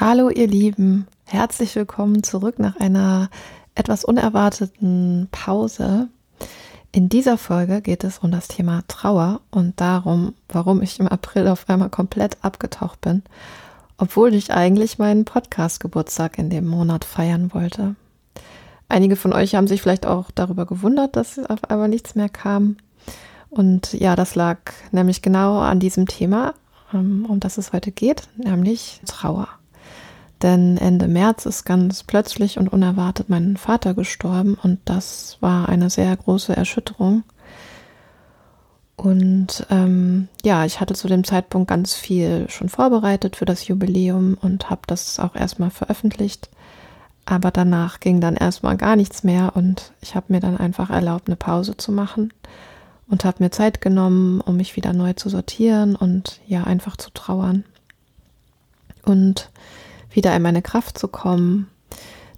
Hallo ihr Lieben, herzlich willkommen zurück nach einer etwas unerwarteten Pause. In dieser Folge geht es um das Thema Trauer und darum, warum ich im April auf einmal komplett abgetaucht bin, obwohl ich eigentlich meinen Podcast-Geburtstag in dem Monat feiern wollte. Einige von euch haben sich vielleicht auch darüber gewundert, dass auf einmal nichts mehr kam. Und ja, das lag nämlich genau an diesem Thema, ähm, um das es heute geht, nämlich Trauer. Denn Ende März ist ganz plötzlich und unerwartet mein Vater gestorben und das war eine sehr große Erschütterung. Und ähm, ja, ich hatte zu dem Zeitpunkt ganz viel schon vorbereitet für das Jubiläum und habe das auch erstmal veröffentlicht. Aber danach ging dann erstmal gar nichts mehr und ich habe mir dann einfach erlaubt, eine Pause zu machen und habe mir Zeit genommen, um mich wieder neu zu sortieren und ja, einfach zu trauern. Und wieder in meine Kraft zu kommen.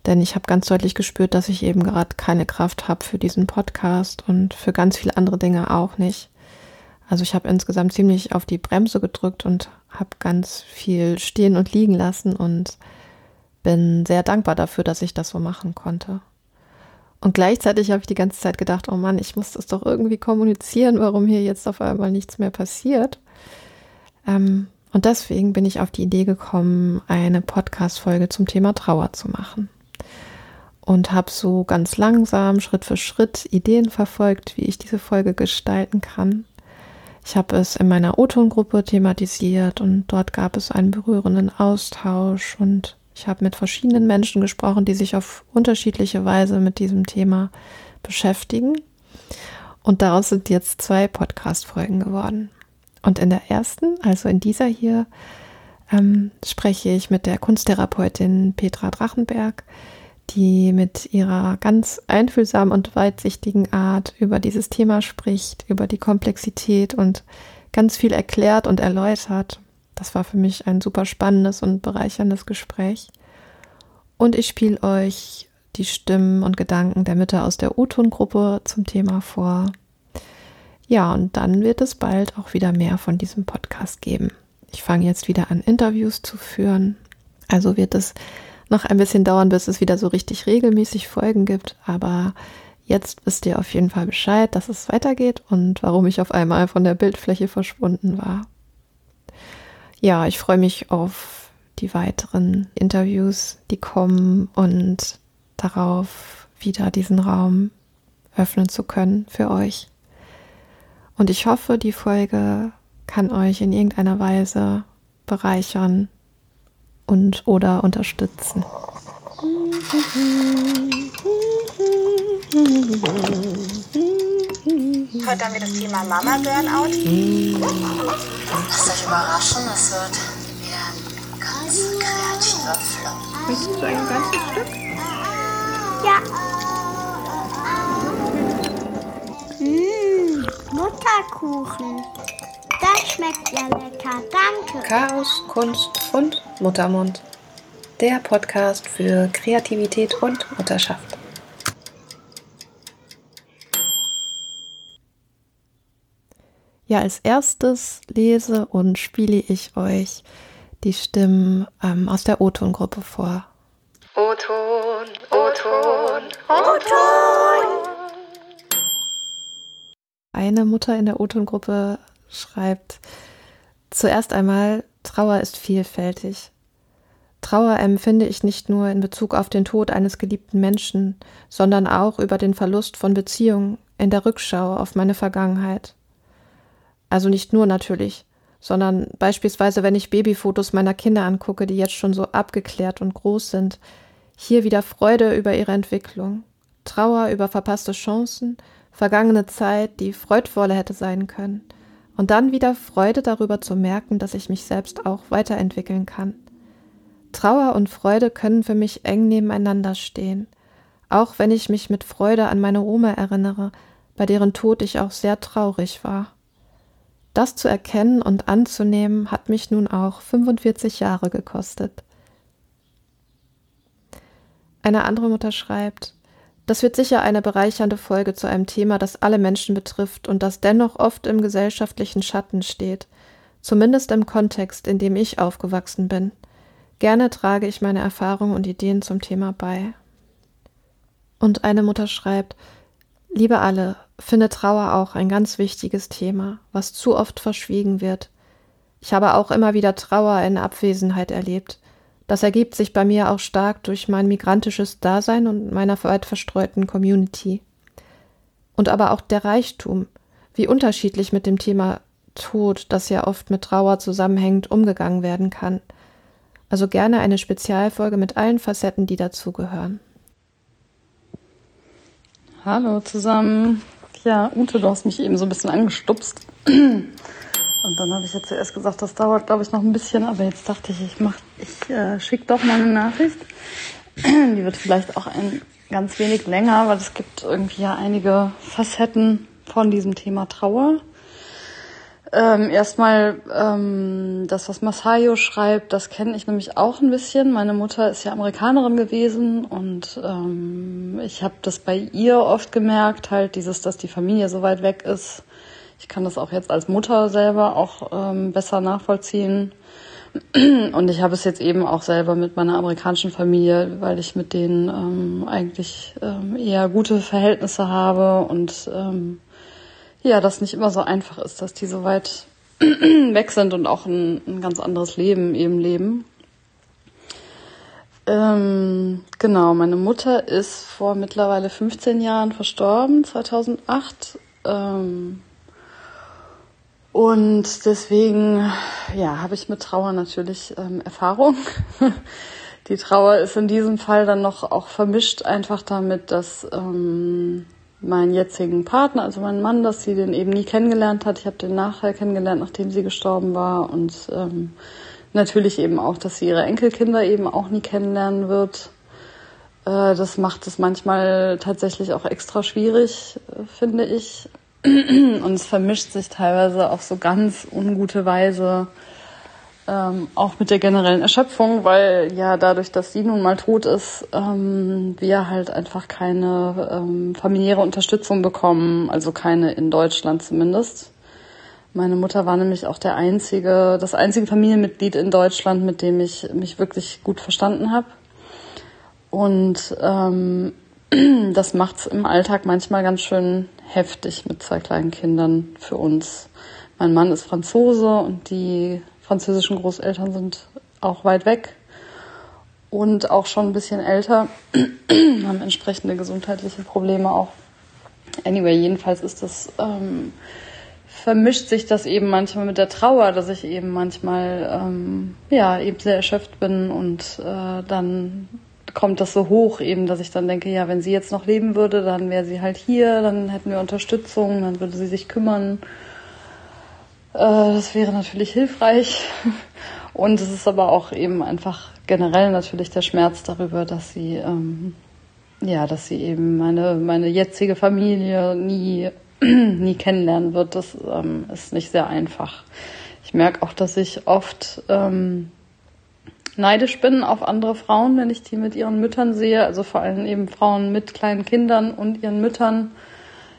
Denn ich habe ganz deutlich gespürt, dass ich eben gerade keine Kraft habe für diesen Podcast und für ganz viele andere Dinge auch nicht. Also ich habe insgesamt ziemlich auf die Bremse gedrückt und habe ganz viel stehen und liegen lassen und bin sehr dankbar dafür, dass ich das so machen konnte. Und gleichzeitig habe ich die ganze Zeit gedacht, oh Mann, ich muss das doch irgendwie kommunizieren, warum hier jetzt auf einmal nichts mehr passiert. Ähm, und deswegen bin ich auf die Idee gekommen, eine Podcast-Folge zum Thema Trauer zu machen. Und habe so ganz langsam, Schritt für Schritt Ideen verfolgt, wie ich diese Folge gestalten kann. Ich habe es in meiner O-Ton-Gruppe thematisiert und dort gab es einen berührenden Austausch und ich habe mit verschiedenen Menschen gesprochen, die sich auf unterschiedliche Weise mit diesem Thema beschäftigen. Und daraus sind jetzt zwei Podcast-Folgen geworden. Und in der ersten, also in dieser hier, ähm, spreche ich mit der Kunsttherapeutin Petra Drachenberg, die mit ihrer ganz einfühlsamen und weitsichtigen Art über dieses Thema spricht, über die Komplexität und ganz viel erklärt und erläutert. Das war für mich ein super spannendes und bereicherndes Gespräch. Und ich spiele euch die Stimmen und Gedanken der Mütter aus der U-Ton-Gruppe zum Thema vor. Ja, und dann wird es bald auch wieder mehr von diesem Podcast geben. Ich fange jetzt wieder an, Interviews zu führen. Also wird es noch ein bisschen dauern, bis es wieder so richtig regelmäßig Folgen gibt. Aber jetzt wisst ihr auf jeden Fall Bescheid, dass es weitergeht und warum ich auf einmal von der Bildfläche verschwunden war. Ja, ich freue mich auf die weiteren Interviews, die kommen und darauf, wieder diesen Raum öffnen zu können für euch. Und ich hoffe, die Folge kann euch in irgendeiner Weise bereichern und oder unterstützen. Heute haben wir das Thema Mama Burnout. Lasst euch überraschen, es wird wieder ein ganz kreativer Flow. Möchtest du ein ganzes Stück? Ja. Mutterkuchen. Das schmeckt ja lecker, danke. Chaos, Kunst und Muttermund. Der Podcast für Kreativität und Mutterschaft. Ja, als erstes lese und spiele ich euch die Stimmen ähm, aus der O-Ton-Gruppe vor. O-Ton, O-Ton, O-Ton. Eine Mutter in der O-Ton-Gruppe schreibt, zuerst einmal, Trauer ist vielfältig. Trauer empfinde ich nicht nur in Bezug auf den Tod eines geliebten Menschen, sondern auch über den Verlust von Beziehungen in der Rückschau auf meine Vergangenheit. Also nicht nur natürlich, sondern beispielsweise, wenn ich Babyfotos meiner Kinder angucke, die jetzt schon so abgeklärt und groß sind, hier wieder Freude über ihre Entwicklung, Trauer über verpasste Chancen vergangene Zeit, die freudvoller hätte sein können, und dann wieder Freude darüber zu merken, dass ich mich selbst auch weiterentwickeln kann. Trauer und Freude können für mich eng nebeneinander stehen, auch wenn ich mich mit Freude an meine Oma erinnere, bei deren Tod ich auch sehr traurig war. Das zu erkennen und anzunehmen hat mich nun auch 45 Jahre gekostet. Eine andere Mutter schreibt, das wird sicher eine bereichernde Folge zu einem Thema, das alle Menschen betrifft und das dennoch oft im gesellschaftlichen Schatten steht, zumindest im Kontext, in dem ich aufgewachsen bin. Gerne trage ich meine Erfahrungen und Ideen zum Thema bei. Und eine Mutter schreibt, Liebe alle, finde Trauer auch ein ganz wichtiges Thema, was zu oft verschwiegen wird. Ich habe auch immer wieder Trauer in Abwesenheit erlebt. Das ergibt sich bei mir auch stark durch mein migrantisches Dasein und meiner weit verstreuten Community. Und aber auch der Reichtum, wie unterschiedlich mit dem Thema Tod, das ja oft mit Trauer zusammenhängt, umgegangen werden kann. Also gerne eine Spezialfolge mit allen Facetten, die dazugehören. Hallo zusammen. Ja, Ute, du hast mich eben so ein bisschen angestupst. Und dann habe ich ja zuerst gesagt, das dauert, glaube ich, noch ein bisschen, aber jetzt dachte ich, ich mach, ich äh, schicke doch mal eine Nachricht. Die wird vielleicht auch ein ganz wenig länger, weil es gibt irgendwie ja einige Facetten von diesem Thema Trauer. Ähm, erstmal ähm, das, was Masayo schreibt, das kenne ich nämlich auch ein bisschen. Meine Mutter ist ja Amerikanerin gewesen und ähm, ich habe das bei ihr oft gemerkt, halt dieses, dass die Familie so weit weg ist. Ich kann das auch jetzt als Mutter selber auch ähm, besser nachvollziehen. Und ich habe es jetzt eben auch selber mit meiner amerikanischen Familie, weil ich mit denen ähm, eigentlich ähm, eher gute Verhältnisse habe und ähm, ja, das nicht immer so einfach ist, dass die so weit weg sind und auch ein, ein ganz anderes Leben eben leben. Ähm, genau, meine Mutter ist vor mittlerweile 15 Jahren verstorben, 2008. Ähm, und deswegen, ja, habe ich mit Trauer natürlich ähm, Erfahrung. Die Trauer ist in diesem Fall dann noch auch vermischt einfach damit, dass ähm, meinen jetzigen Partner, also meinen Mann, dass sie den eben nie kennengelernt hat. Ich habe den nachher kennengelernt, nachdem sie gestorben war. Und ähm, natürlich eben auch, dass sie ihre Enkelkinder eben auch nie kennenlernen wird. Äh, das macht es manchmal tatsächlich auch extra schwierig, äh, finde ich. Und es vermischt sich teilweise auf so ganz ungute Weise ähm, auch mit der generellen Erschöpfung, weil ja dadurch, dass sie nun mal tot ist, ähm, wir halt einfach keine ähm, familiäre Unterstützung bekommen, also keine in Deutschland zumindest. Meine Mutter war nämlich auch der einzige, das einzige Familienmitglied in Deutschland, mit dem ich mich wirklich gut verstanden habe. Und ähm, das macht's im Alltag manchmal ganz schön heftig mit zwei kleinen Kindern für uns. Mein Mann ist Franzose und die französischen Großeltern sind auch weit weg und auch schon ein bisschen älter, haben entsprechende gesundheitliche Probleme auch. Anyway, jedenfalls ist das, ähm, vermischt sich das eben manchmal mit der Trauer, dass ich eben manchmal, ähm, ja, eben sehr erschöpft bin und äh, dann kommt das so hoch eben, dass ich dann denke, ja, wenn sie jetzt noch leben würde, dann wäre sie halt hier, dann hätten wir Unterstützung, dann würde sie sich kümmern äh, das wäre natürlich hilfreich. Und es ist aber auch eben einfach generell natürlich der Schmerz darüber, dass sie, ähm, ja, dass sie eben meine, meine jetzige Familie nie, nie kennenlernen wird. Das ähm, ist nicht sehr einfach. Ich merke auch, dass ich oft ähm, neidisch bin auf andere Frauen, wenn ich die mit ihren Müttern sehe. Also vor allem eben Frauen mit kleinen Kindern und ihren Müttern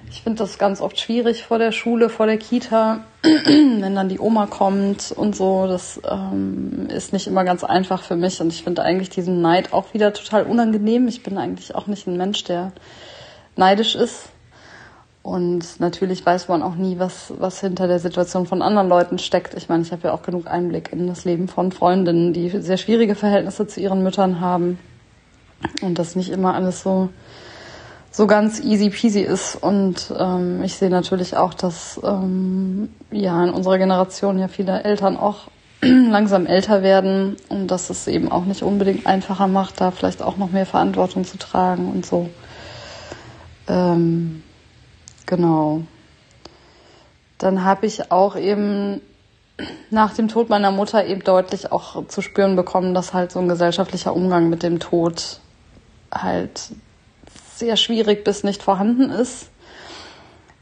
ich finde das ganz oft schwierig vor der Schule, vor der Kita, wenn dann die Oma kommt und so. Das ähm, ist nicht immer ganz einfach für mich und ich finde eigentlich diesen Neid auch wieder total unangenehm. Ich bin eigentlich auch nicht ein Mensch, der neidisch ist. Und natürlich weiß man auch nie, was, was hinter der Situation von anderen Leuten steckt. Ich meine, ich habe ja auch genug Einblick in das Leben von Freundinnen, die sehr schwierige Verhältnisse zu ihren Müttern haben. Und das nicht immer alles so so ganz easy peasy ist. Und ähm, ich sehe natürlich auch, dass ähm, ja in unserer Generation ja viele Eltern auch langsam älter werden und dass es eben auch nicht unbedingt einfacher macht, da vielleicht auch noch mehr Verantwortung zu tragen und so. Ähm, genau. Dann habe ich auch eben nach dem Tod meiner Mutter eben deutlich auch zu spüren bekommen, dass halt so ein gesellschaftlicher Umgang mit dem Tod halt sehr schwierig bis nicht vorhanden ist.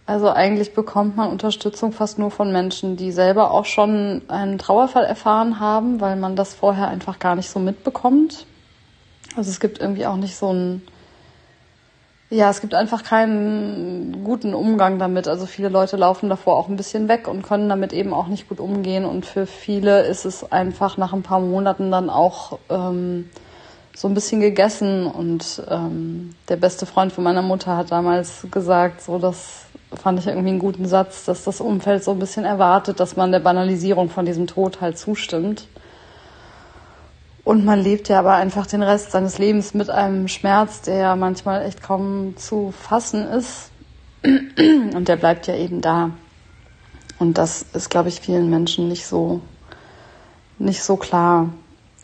Also eigentlich bekommt man Unterstützung fast nur von Menschen, die selber auch schon einen Trauerfall erfahren haben, weil man das vorher einfach gar nicht so mitbekommt. Also es gibt irgendwie auch nicht so ein ja, es gibt einfach keinen guten Umgang damit. Also viele Leute laufen davor auch ein bisschen weg und können damit eben auch nicht gut umgehen. Und für viele ist es einfach nach ein paar Monaten dann auch ähm, so ein bisschen gegessen. Und ähm, der beste Freund von meiner Mutter hat damals gesagt, so das fand ich irgendwie einen guten Satz, dass das Umfeld so ein bisschen erwartet, dass man der Banalisierung von diesem Tod halt zustimmt. Und man lebt ja aber einfach den Rest seines Lebens mit einem Schmerz, der manchmal echt kaum zu fassen ist. Und der bleibt ja eben da. Und das ist, glaube ich, vielen Menschen nicht so, nicht so klar.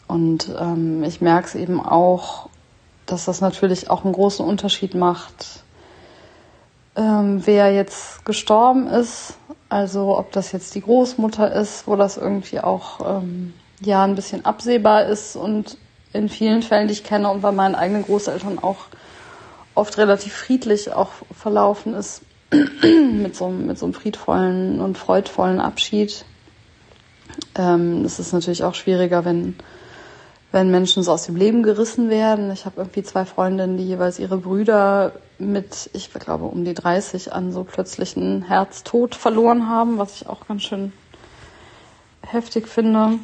Und ähm, ich merke es eben auch, dass das natürlich auch einen großen Unterschied macht, ähm, wer jetzt gestorben ist. Also ob das jetzt die Großmutter ist, wo das irgendwie auch ähm, ja ein bisschen absehbar ist und in vielen Fällen, die ich kenne und bei meinen eigenen Großeltern auch oft relativ friedlich auch verlaufen ist mit so, mit so einem friedvollen und freudvollen Abschied. Ähm, es ist natürlich auch schwieriger, wenn, wenn Menschen so aus dem Leben gerissen werden. Ich habe irgendwie zwei Freundinnen, die jeweils ihre Brüder mit, ich glaube, um die 30 an so plötzlichen Herztod verloren haben, was ich auch ganz schön heftig finde.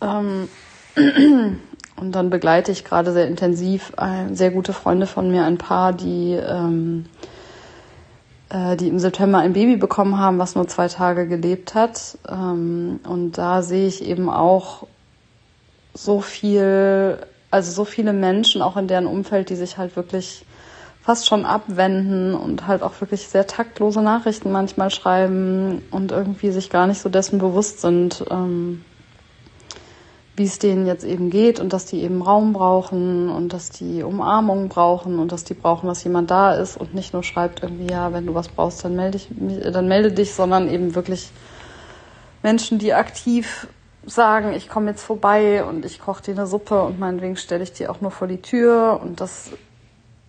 Ähm, und dann begleite ich gerade sehr intensiv äh, sehr gute Freunde von mir, ein Paar, die, ähm, äh, die im September ein Baby bekommen haben, was nur zwei Tage gelebt hat. Ähm, und da sehe ich eben auch so viel, also so viele Menschen auch in deren Umfeld, die sich halt wirklich fast schon abwenden und halt auch wirklich sehr taktlose Nachrichten manchmal schreiben und irgendwie sich gar nicht so dessen bewusst sind, ähm, wie es denen jetzt eben geht und dass die eben Raum brauchen und dass die Umarmung brauchen und dass die brauchen, dass jemand da ist und nicht nur schreibt irgendwie, ja, wenn du was brauchst, dann melde, ich, dann melde dich, sondern eben wirklich Menschen, die aktiv sagen, ich komme jetzt vorbei und ich koche dir eine Suppe und meinetwegen stelle ich dir auch nur vor die Tür und dass,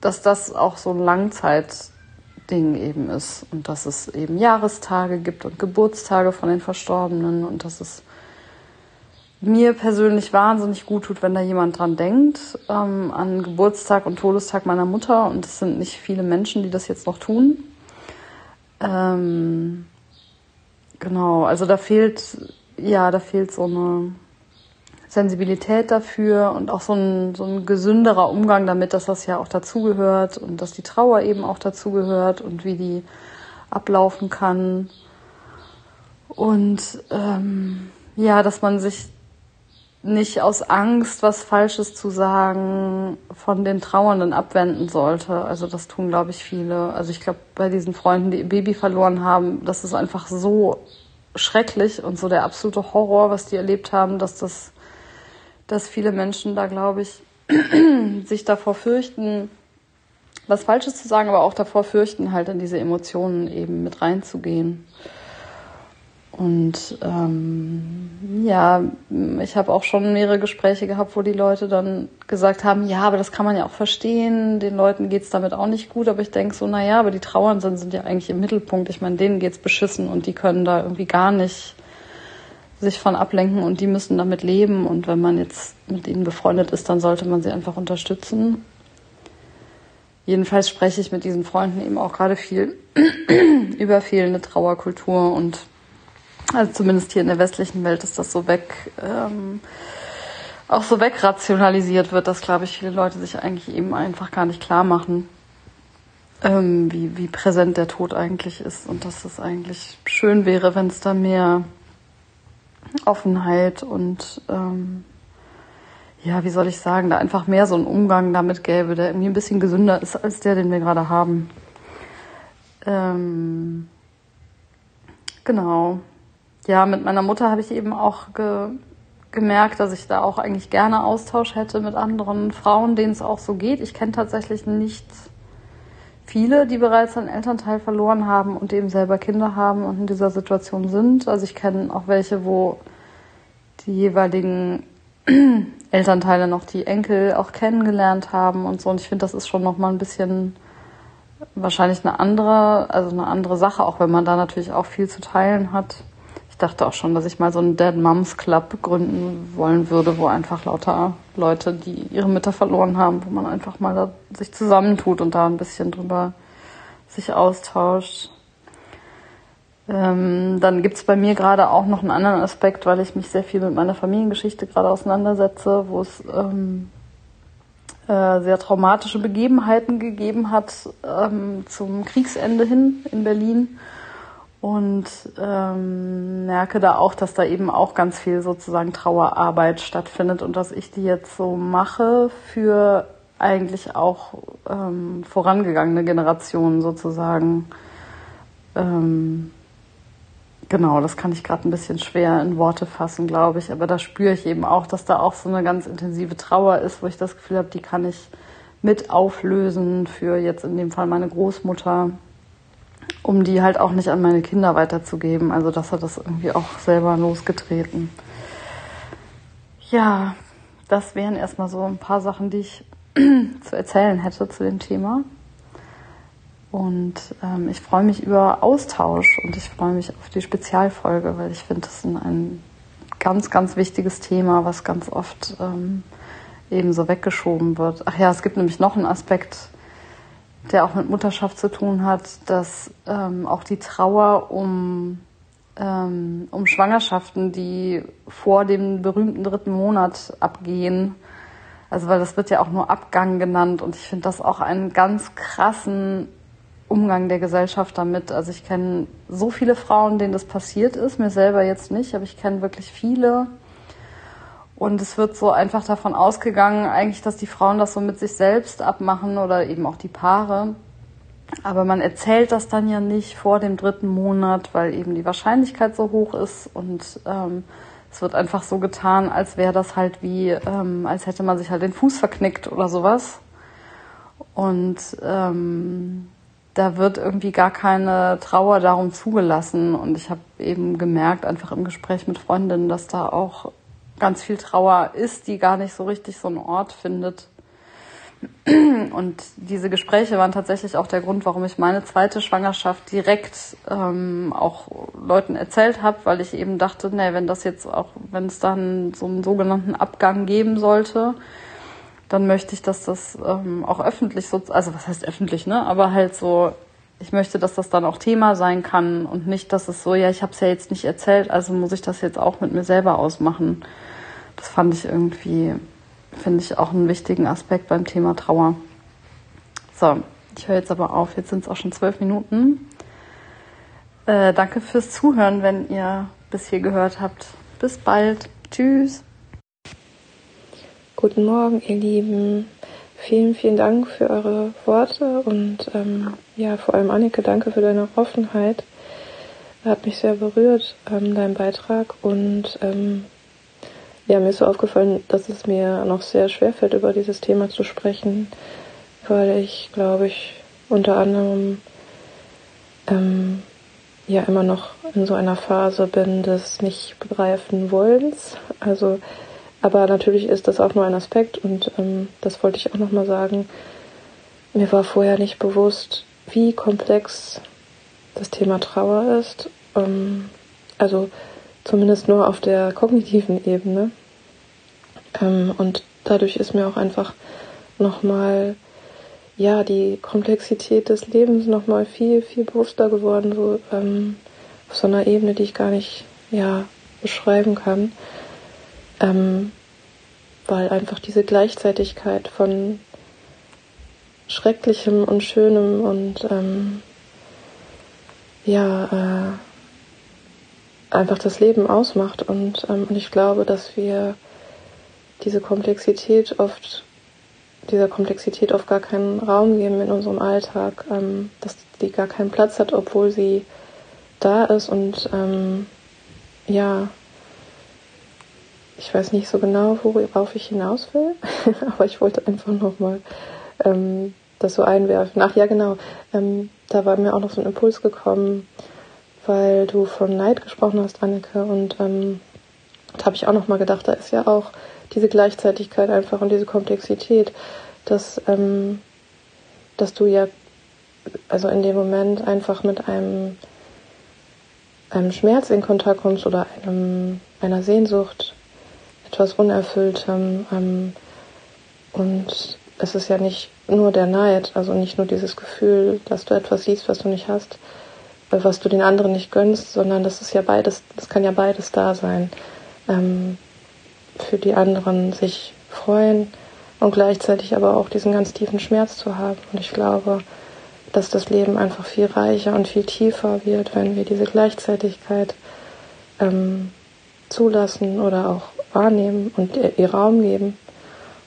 dass das auch so ein Langzeitding eben ist und dass es eben Jahrestage gibt und Geburtstage von den Verstorbenen und dass es mir persönlich wahnsinnig gut tut, wenn da jemand dran denkt, ähm, an Geburtstag und Todestag meiner Mutter. Und es sind nicht viele Menschen, die das jetzt noch tun. Ähm, genau, also da fehlt, ja, da fehlt so eine Sensibilität dafür und auch so ein, so ein gesünderer Umgang damit, dass das ja auch dazugehört und dass die Trauer eben auch dazugehört und wie die ablaufen kann. Und ähm, ja, dass man sich nicht aus Angst, was Falsches zu sagen, von den Trauernden abwenden sollte. Also das tun, glaube ich, viele. Also ich glaube, bei diesen Freunden, die ihr Baby verloren haben, das ist einfach so schrecklich und so der absolute Horror, was die erlebt haben, dass das, dass viele Menschen da, glaube ich, sich davor fürchten, was Falsches zu sagen, aber auch davor fürchten, halt in diese Emotionen eben mit reinzugehen. Und ähm, ja, ich habe auch schon mehrere Gespräche gehabt, wo die Leute dann gesagt haben, ja, aber das kann man ja auch verstehen, den Leuten geht's damit auch nicht gut, aber ich denke so, na ja, aber die Trauernden sind ja eigentlich im Mittelpunkt. Ich meine, denen geht's beschissen und die können da irgendwie gar nicht sich von ablenken und die müssen damit leben. Und wenn man jetzt mit ihnen befreundet ist, dann sollte man sie einfach unterstützen. Jedenfalls spreche ich mit diesen Freunden eben auch gerade viel über fehlende Trauerkultur und also zumindest hier in der westlichen Welt ist das so weg, ähm, auch so wegrationalisiert wird, dass, glaube ich, viele Leute sich eigentlich eben einfach gar nicht klar machen, ähm, wie, wie präsent der Tod eigentlich ist und dass es eigentlich schön wäre, wenn es da mehr Offenheit und ähm, ja, wie soll ich sagen, da einfach mehr so einen Umgang damit gäbe, der irgendwie ein bisschen gesünder ist als der, den wir gerade haben. Ähm, genau ja, mit meiner Mutter habe ich eben auch ge gemerkt, dass ich da auch eigentlich gerne Austausch hätte mit anderen Frauen, denen es auch so geht. Ich kenne tatsächlich nicht viele, die bereits einen Elternteil verloren haben und eben selber Kinder haben und in dieser Situation sind. Also ich kenne auch welche, wo die jeweiligen Elternteile noch die Enkel auch kennengelernt haben und so. Und ich finde, das ist schon noch mal ein bisschen wahrscheinlich eine andere, also eine andere Sache, auch wenn man da natürlich auch viel zu teilen hat dachte auch schon, dass ich mal so einen Dead Moms Club gründen wollen würde, wo einfach lauter Leute, die ihre Mütter verloren haben, wo man einfach mal da sich zusammentut und da ein bisschen drüber sich austauscht. Ähm, dann gibt's bei mir gerade auch noch einen anderen Aspekt, weil ich mich sehr viel mit meiner Familiengeschichte gerade auseinandersetze, wo es ähm, äh, sehr traumatische Begebenheiten gegeben hat ähm, zum Kriegsende hin in Berlin und ähm, merke da auch, dass da eben auch ganz viel sozusagen Trauerarbeit stattfindet und dass ich die jetzt so mache für eigentlich auch ähm, vorangegangene Generationen sozusagen. Ähm, genau, das kann ich gerade ein bisschen schwer in Worte fassen, glaube ich, aber da spüre ich eben auch, dass da auch so eine ganz intensive Trauer ist, wo ich das Gefühl habe, die kann ich mit auflösen für jetzt in dem Fall meine Großmutter um die halt auch nicht an meine Kinder weiterzugeben. Also das hat das irgendwie auch selber losgetreten. Ja, das wären erstmal so ein paar Sachen, die ich zu erzählen hätte zu dem Thema. Und ähm, ich freue mich über Austausch und ich freue mich auf die Spezialfolge, weil ich finde, das ist ein ganz, ganz wichtiges Thema, was ganz oft ähm, eben so weggeschoben wird. Ach ja, es gibt nämlich noch einen Aspekt, der auch mit Mutterschaft zu tun hat, dass ähm, auch die Trauer um, ähm, um Schwangerschaften, die vor dem berühmten dritten Monat abgehen, also weil das wird ja auch nur Abgang genannt und ich finde das auch einen ganz krassen Umgang der Gesellschaft damit. Also ich kenne so viele Frauen, denen das passiert ist, mir selber jetzt nicht, aber ich kenne wirklich viele, und es wird so einfach davon ausgegangen, eigentlich, dass die Frauen das so mit sich selbst abmachen oder eben auch die Paare. Aber man erzählt das dann ja nicht vor dem dritten Monat, weil eben die Wahrscheinlichkeit so hoch ist und ähm, es wird einfach so getan, als wäre das halt wie, ähm, als hätte man sich halt den Fuß verknickt oder sowas. Und ähm, da wird irgendwie gar keine Trauer darum zugelassen. Und ich habe eben gemerkt, einfach im Gespräch mit Freundinnen, dass da auch ganz viel Trauer ist, die gar nicht so richtig so einen Ort findet. Und diese Gespräche waren tatsächlich auch der Grund, warum ich meine zweite Schwangerschaft direkt ähm, auch Leuten erzählt habe, weil ich eben dachte, nee, wenn das jetzt auch, wenn es dann so einen sogenannten Abgang geben sollte, dann möchte ich, dass das ähm, auch öffentlich so, also was heißt öffentlich, ne? Aber halt so, ich möchte, dass das dann auch Thema sein kann und nicht, dass es so, ja, ich habe es ja jetzt nicht erzählt, also muss ich das jetzt auch mit mir selber ausmachen. Das fand ich irgendwie, finde ich auch einen wichtigen Aspekt beim Thema Trauer. So, ich höre jetzt aber auf. Jetzt sind es auch schon zwölf Minuten. Äh, danke fürs Zuhören, wenn ihr bis hier gehört habt. Bis bald. Tschüss. Guten Morgen, ihr Lieben. Vielen, vielen Dank für eure Worte und ähm, ja, vor allem Annike, danke für deine Offenheit. Hat mich sehr berührt, ähm, dein Beitrag und ähm, ja, mir ist so aufgefallen, dass es mir noch sehr schwer fällt, über dieses Thema zu sprechen, weil ich, glaube ich, unter anderem ähm, ja immer noch in so einer Phase bin des nicht begreifen Wollens. Also, aber natürlich ist das auch nur ein Aspekt und ähm, das wollte ich auch nochmal sagen. Mir war vorher nicht bewusst, wie komplex das Thema Trauer ist. Ähm, also zumindest nur auf der kognitiven Ebene. Ähm, und dadurch ist mir auch einfach nochmal, ja, die Komplexität des Lebens nochmal viel, viel bewusster geworden, so ähm, auf so einer Ebene, die ich gar nicht, ja, beschreiben kann. Ähm, weil einfach diese Gleichzeitigkeit von Schrecklichem und Schönem und ähm, ja, äh, einfach das Leben ausmacht. Und, ähm, und ich glaube, dass wir diese Komplexität oft, dieser Komplexität oft gar keinen Raum geben in unserem Alltag, ähm, dass die gar keinen Platz hat, obwohl sie da ist und ähm, ja, ich weiß nicht so genau, worauf ich hinaus will, aber ich wollte einfach nochmal ähm, das so einwerfen. Ach ja, genau, ähm, da war mir auch noch so ein Impuls gekommen, weil du von Neid gesprochen hast, Anneke, und ähm, da habe ich auch nochmal gedacht, da ist ja auch diese Gleichzeitigkeit einfach und diese Komplexität, dass, ähm, dass du ja also in dem Moment einfach mit einem einem Schmerz in Kontakt kommst oder einem, einer Sehnsucht, etwas Unerfülltem. Ähm, und es ist ja nicht nur der Neid, also nicht nur dieses Gefühl, dass du etwas siehst, was du nicht hast, äh, was du den anderen nicht gönnst, sondern das ist ja beides, das kann ja beides da sein. Ähm, für die anderen sich freuen und gleichzeitig aber auch diesen ganz tiefen Schmerz zu haben. Und ich glaube, dass das Leben einfach viel reicher und viel tiefer wird, wenn wir diese Gleichzeitigkeit ähm, zulassen oder auch wahrnehmen und ihr Raum geben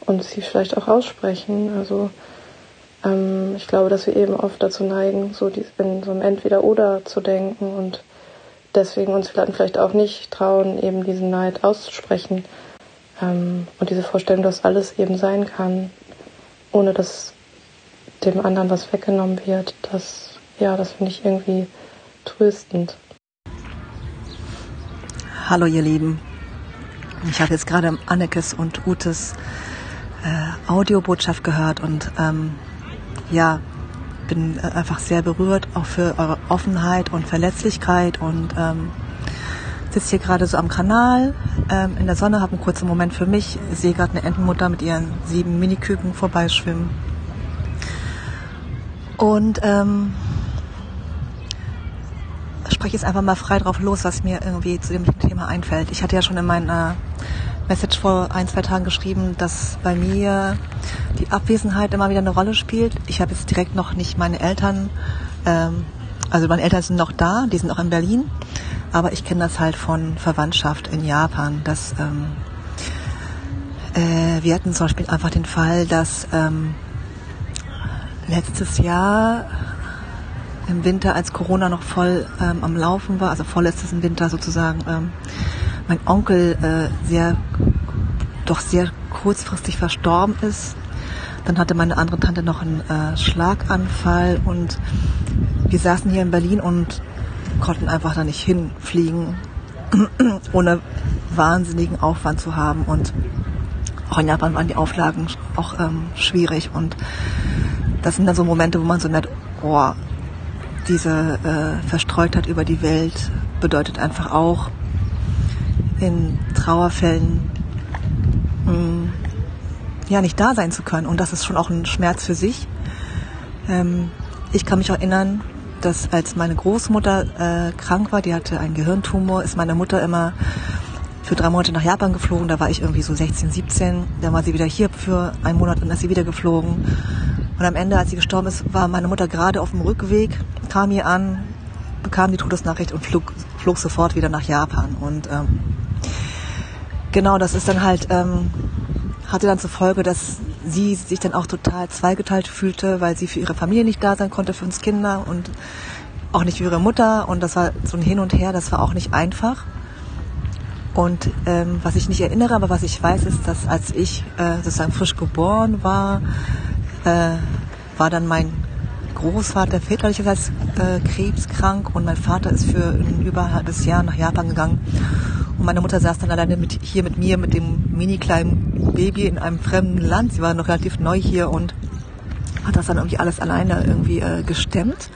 und sie vielleicht auch aussprechen. Also ähm, ich glaube, dass wir eben oft dazu neigen, so in so einem Entweder-Oder zu denken und deswegen uns vielleicht auch nicht trauen, eben diesen Neid auszusprechen und diese Vorstellung, dass alles eben sein kann, ohne dass dem anderen was weggenommen wird. Das, ja, das finde ich irgendwie tröstend. Hallo ihr Lieben. Ich habe jetzt gerade Annekes und Utes äh, Audiobotschaft gehört und ähm, ja, bin äh, einfach sehr berührt, auch für eure Offenheit und Verletzlichkeit und ähm, sitze hier gerade so am Kanal ähm, in der Sonne, habe einen kurzen Moment für mich, sehe gerade eine Entenmutter mit ihren sieben Miniküken vorbeischwimmen und ähm, spreche jetzt einfach mal frei drauf los, was mir irgendwie zu dem Thema einfällt. Ich hatte ja schon in meiner Message vor ein, zwei Tagen geschrieben, dass bei mir die Abwesenheit immer wieder eine Rolle spielt. Ich habe jetzt direkt noch nicht meine Eltern, ähm, also meine Eltern sind noch da, die sind auch in Berlin, aber ich kenne das halt von Verwandtschaft in Japan, dass ähm, äh, wir hatten zum Beispiel einfach den Fall, dass ähm, letztes Jahr im Winter, als Corona noch voll ähm, am Laufen war, also vorletztes Winter sozusagen, ähm, mein Onkel äh, sehr, doch sehr kurzfristig verstorben ist. Dann hatte meine andere Tante noch einen äh, Schlaganfall und wir saßen hier in Berlin und konnten einfach da nicht hinfliegen, ohne wahnsinnigen Aufwand zu haben. Und auch in Japan waren die Auflagen auch ähm, schwierig. Und das sind dann so Momente, wo man so merkt, oh, diese äh, Verstreutheit über die Welt bedeutet einfach auch, in Trauerfällen mh, mm, ja nicht da sein zu können. Und das ist schon auch ein Schmerz für sich. Ähm, ich kann mich erinnern, dass als meine Großmutter äh, krank war, die hatte einen Gehirntumor, ist meine Mutter immer für drei Monate nach Japan geflogen. Da war ich irgendwie so 16, 17. Dann war sie wieder hier für einen Monat und dann ist sie wieder geflogen. Und am Ende, als sie gestorben ist, war meine Mutter gerade auf dem Rückweg, kam hier an, bekam die Todesnachricht und flog, flog sofort wieder nach Japan. Und ähm, genau, das ist dann halt, ähm, hatte dann zur Folge, dass sie sich dann auch total zweigeteilt fühlte, weil sie für ihre Familie nicht da sein konnte, für uns Kinder und auch nicht für ihre Mutter. Und das war so ein Hin und Her, das war auch nicht einfach. Und ähm, was ich nicht erinnere, aber was ich weiß, ist, dass als ich äh, sozusagen frisch geboren war, äh, war dann mein Großvater väterlicherseits äh, krebskrank und mein Vater ist für ein über ein halbes Jahr nach Japan gegangen. Und meine Mutter saß dann alleine mit, hier mit mir, mit dem mini kleinen Baby in einem fremden Land. Sie war noch relativ neu hier und hat das dann irgendwie alles alleine irgendwie äh, gestemmt.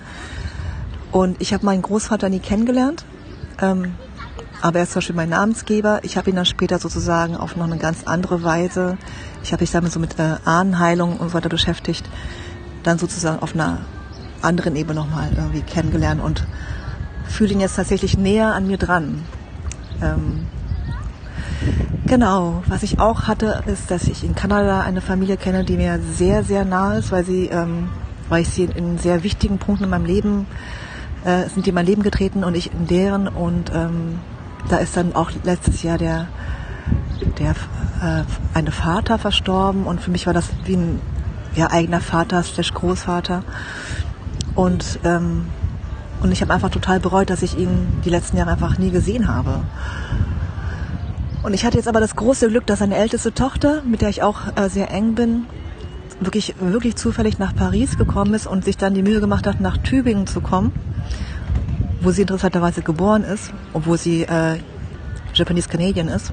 Und ich habe meinen Großvater nie kennengelernt. Ähm, aber er ist zum Beispiel mein Namensgeber. Ich habe ihn dann später sozusagen auf noch eine ganz andere Weise, ich habe mich damit so mit äh, Ahnenheilung und so weiter beschäftigt, dann sozusagen auf einer anderen Ebene nochmal irgendwie kennengelernt und fühle ihn jetzt tatsächlich näher an mir dran. Ähm, genau, was ich auch hatte, ist, dass ich in Kanada eine Familie kenne, die mir sehr, sehr nahe ist, weil sie, ähm, weil ich sie in sehr wichtigen Punkten in meinem Leben äh, sind die in mein Leben getreten und ich in deren und ähm, da ist dann auch letztes Jahr der der äh, eine Vater verstorben und für mich war das wie ein ja, eigener Vater slash Großvater und ähm, und ich habe einfach total bereut, dass ich ihn die letzten Jahre einfach nie gesehen habe. Und ich hatte jetzt aber das große Glück, dass seine älteste Tochter, mit der ich auch äh, sehr eng bin, wirklich, wirklich zufällig nach Paris gekommen ist und sich dann die Mühe gemacht hat, nach Tübingen zu kommen, wo sie interessanterweise geboren ist, obwohl sie äh, Japanese Canadian ist.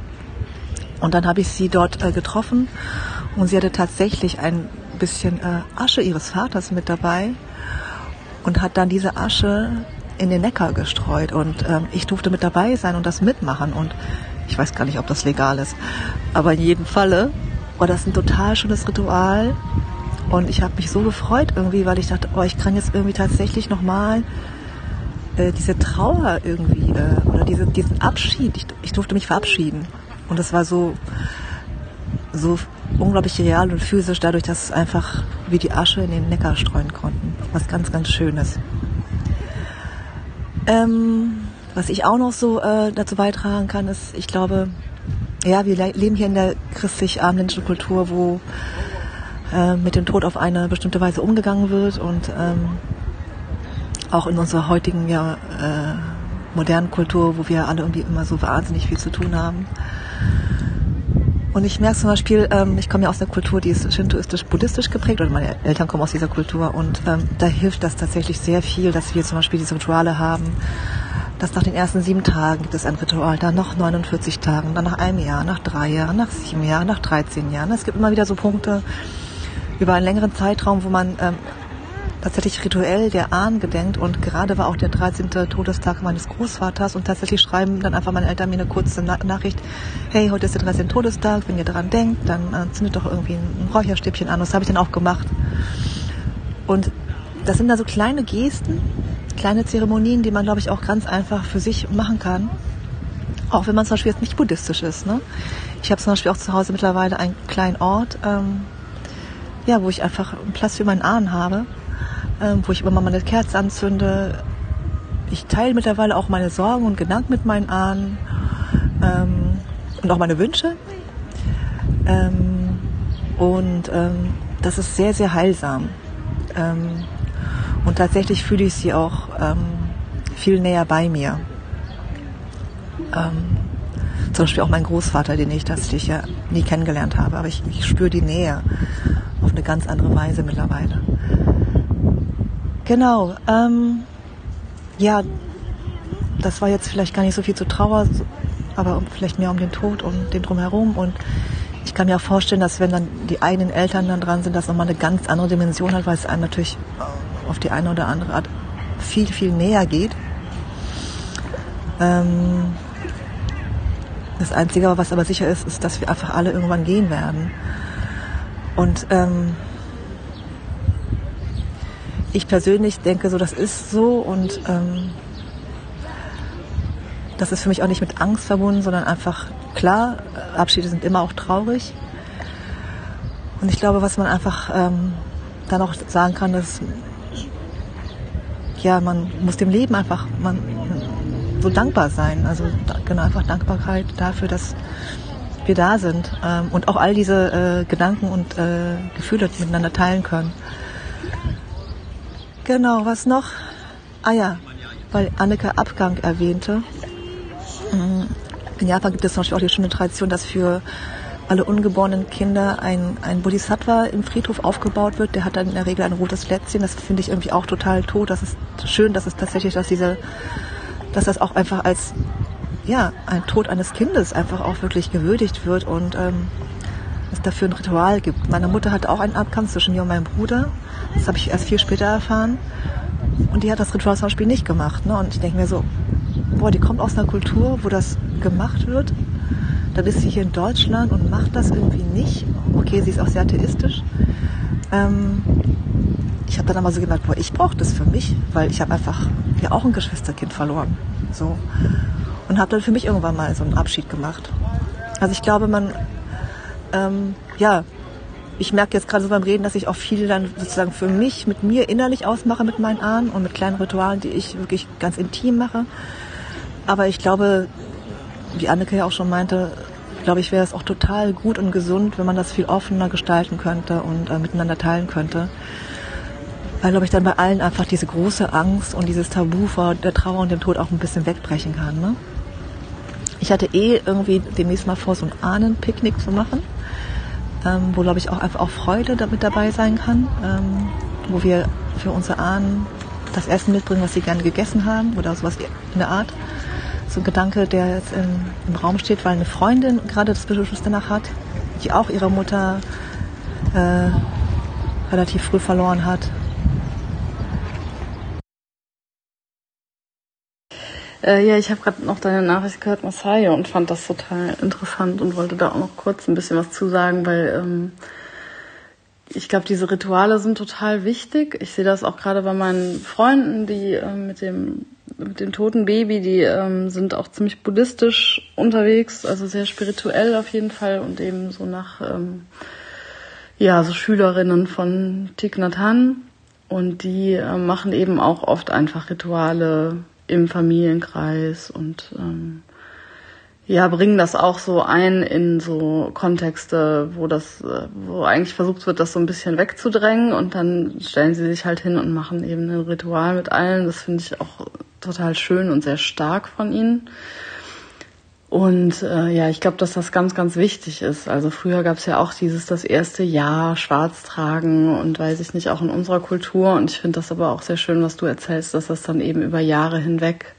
Und dann habe ich sie dort äh, getroffen und sie hatte tatsächlich ein bisschen äh, Asche ihres Vaters mit dabei und hat dann diese Asche in den Neckar gestreut. Und ähm, ich durfte mit dabei sein und das mitmachen. Und ich weiß gar nicht, ob das legal ist, aber in jedem Falle war das ein total schönes Ritual. Und ich habe mich so gefreut irgendwie, weil ich dachte, oh, ich kann jetzt irgendwie tatsächlich nochmal äh, diese Trauer irgendwie äh, oder diese, diesen Abschied, ich, ich durfte mich verabschieden. Und das war so so unglaublich real und physisch dadurch, dass es einfach wie die Asche in den Neckar streuen konnten. Was ganz, ganz Schönes. Ähm, was ich auch noch so äh, dazu beitragen kann, ist, ich glaube, ja, wir leben hier in der christlich-armländischen Kultur, wo äh, mit dem Tod auf eine bestimmte Weise umgegangen wird und ähm, auch in unserer heutigen ja, äh, modernen Kultur, wo wir alle irgendwie immer so wahnsinnig viel zu tun haben. Und ich merke zum Beispiel, ähm, ich komme ja aus einer Kultur, die ist shintoistisch-buddhistisch geprägt, oder meine Eltern kommen aus dieser Kultur. Und ähm, da hilft das tatsächlich sehr viel, dass wir zum Beispiel diese Rituale haben, dass nach den ersten sieben Tagen gibt es ein Ritual, dann nach 49 Tagen, dann nach einem Jahr, nach drei Jahren, nach sieben Jahren, nach 13 Jahren. Es gibt immer wieder so Punkte über einen längeren Zeitraum, wo man ähm, tatsächlich rituell der Ahnen gedenkt und gerade war auch der 13. Todestag meines Großvaters und tatsächlich schreiben dann einfach meine Eltern mir eine kurze Na Nachricht, hey, heute ist der 13. Todestag, wenn ihr daran denkt, dann äh, zündet doch irgendwie ein Räucherstäbchen an. Das habe ich dann auch gemacht. Und das sind da so kleine Gesten, kleine Zeremonien, die man, glaube ich, auch ganz einfach für sich machen kann. Auch wenn man zum Beispiel jetzt nicht buddhistisch ist. Ne? Ich habe zum Beispiel auch zu Hause mittlerweile einen kleinen Ort, ähm, ja, wo ich einfach einen Platz für meinen Ahnen habe ähm, wo ich immer mal meine Kerze anzünde. Ich teile mittlerweile auch meine Sorgen und Gedanken mit meinen Ahnen ähm, und auch meine Wünsche. Ähm, und ähm, das ist sehr, sehr heilsam. Ähm, und tatsächlich fühle ich sie auch ähm, viel näher bei mir. zum Beispiel auch mein Großvater, den ich tatsächlich ja nie kennengelernt habe, aber ich, ich spüre die Nähe auf eine ganz andere Weise mittlerweile. Genau. Ähm, ja, das war jetzt vielleicht gar nicht so viel zu Trauer, aber vielleicht mehr um den Tod und den drumherum. Und ich kann mir auch vorstellen, dass wenn dann die eigenen Eltern dann dran sind, das nochmal eine ganz andere Dimension hat, weil es einem natürlich auf die eine oder andere Art viel, viel näher geht. Ähm, das Einzige, was aber sicher ist, ist, dass wir einfach alle irgendwann gehen werden. Und ähm, ich persönlich denke so, das ist so und ähm, das ist für mich auch nicht mit Angst verbunden, sondern einfach klar, Abschiede sind immer auch traurig. Und ich glaube, was man einfach ähm, dann auch sagen kann, ist, ja, man muss dem Leben einfach man, so dankbar sein. Also genau, einfach Dankbarkeit dafür, dass wir da sind ähm, und auch all diese äh, Gedanken und äh, Gefühle miteinander teilen können. Genau, was noch? Ah ja, weil Anneke Abgang erwähnte. Mhm. In Japan gibt es zum Beispiel auch die schöne Tradition, dass für alle ungeborenen Kinder ein, ein Bodhisattva im Friedhof aufgebaut wird. Der hat dann in der Regel ein rotes Lätzchen. Das finde ich irgendwie auch total tot. Das ist schön, dass es tatsächlich, dass diese, dass das auch einfach als ja, ein Tod eines Kindes einfach auch wirklich gewürdigt wird und ähm, es dafür ein Ritual gibt. Meine Mutter hatte auch einen Abgang zwischen mir und meinem Bruder. Das habe ich erst viel später erfahren. Und die hat das Ritual zum Beispiel nicht gemacht. Ne? Und ich denke mir so, boah, die kommt aus einer Kultur, wo das gemacht wird. Dann ist sie hier in Deutschland und macht das irgendwie nicht. Okay, sie ist auch sehr atheistisch. Ähm, ich habe dann aber so gedacht, boah, ich brauche das für mich, weil ich habe einfach ja auch ein Geschwisterkind verloren. So. Und habe dann für mich irgendwann mal so einen Abschied gemacht. Also ich glaube, man, ähm, ja, ich merke jetzt gerade so beim Reden, dass ich auch viel dann sozusagen für mich, mit mir innerlich ausmache mit meinen Ahnen und mit kleinen Ritualen, die ich wirklich ganz intim mache. Aber ich glaube, wie Anneke ja auch schon meinte, glaube ich, wäre es auch total gut und gesund, wenn man das viel offener gestalten könnte und äh, miteinander teilen könnte. Weil, glaube ich, dann bei allen einfach diese große Angst und dieses Tabu vor der Trauer und dem Tod auch ein bisschen wegbrechen kann. Ne? Ich hatte eh irgendwie demnächst mal vor, so ein Ahnenpicknick zu machen ähm, wo, glaube ich, auch einfach auch Freude damit dabei sein kann, ähm, wo wir für unsere Ahnen das Essen mitbringen, was sie gerne gegessen haben oder sowas in der Art. So ein Gedanke, der jetzt im, im Raum steht, weil eine Freundin gerade das Bedürfnis danach hat, die auch ihre Mutter äh, relativ früh verloren hat Äh, ja, ich habe gerade noch deine Nachricht gehört, Masai, und fand das total interessant und wollte da auch noch kurz ein bisschen was zu sagen, weil ähm, ich glaube, diese Rituale sind total wichtig. Ich sehe das auch gerade bei meinen Freunden, die äh, mit dem mit dem toten Baby, die ähm, sind auch ziemlich buddhistisch unterwegs, also sehr spirituell auf jeden Fall und eben so nach ähm, ja so Schülerinnen von Thich Nhat Hanh und die äh, machen eben auch oft einfach Rituale im Familienkreis und ähm, ja, bringen das auch so ein in so Kontexte, wo das, äh, wo eigentlich versucht wird, das so ein bisschen wegzudrängen und dann stellen sie sich halt hin und machen eben ein Ritual mit allen. Das finde ich auch total schön und sehr stark von ihnen. Und äh, ja, ich glaube, dass das ganz, ganz wichtig ist. Also früher gab es ja auch dieses das erste Jahr schwarz tragen und weiß ich nicht, auch in unserer Kultur. Und ich finde das aber auch sehr schön, was du erzählst, dass das dann eben über Jahre hinweg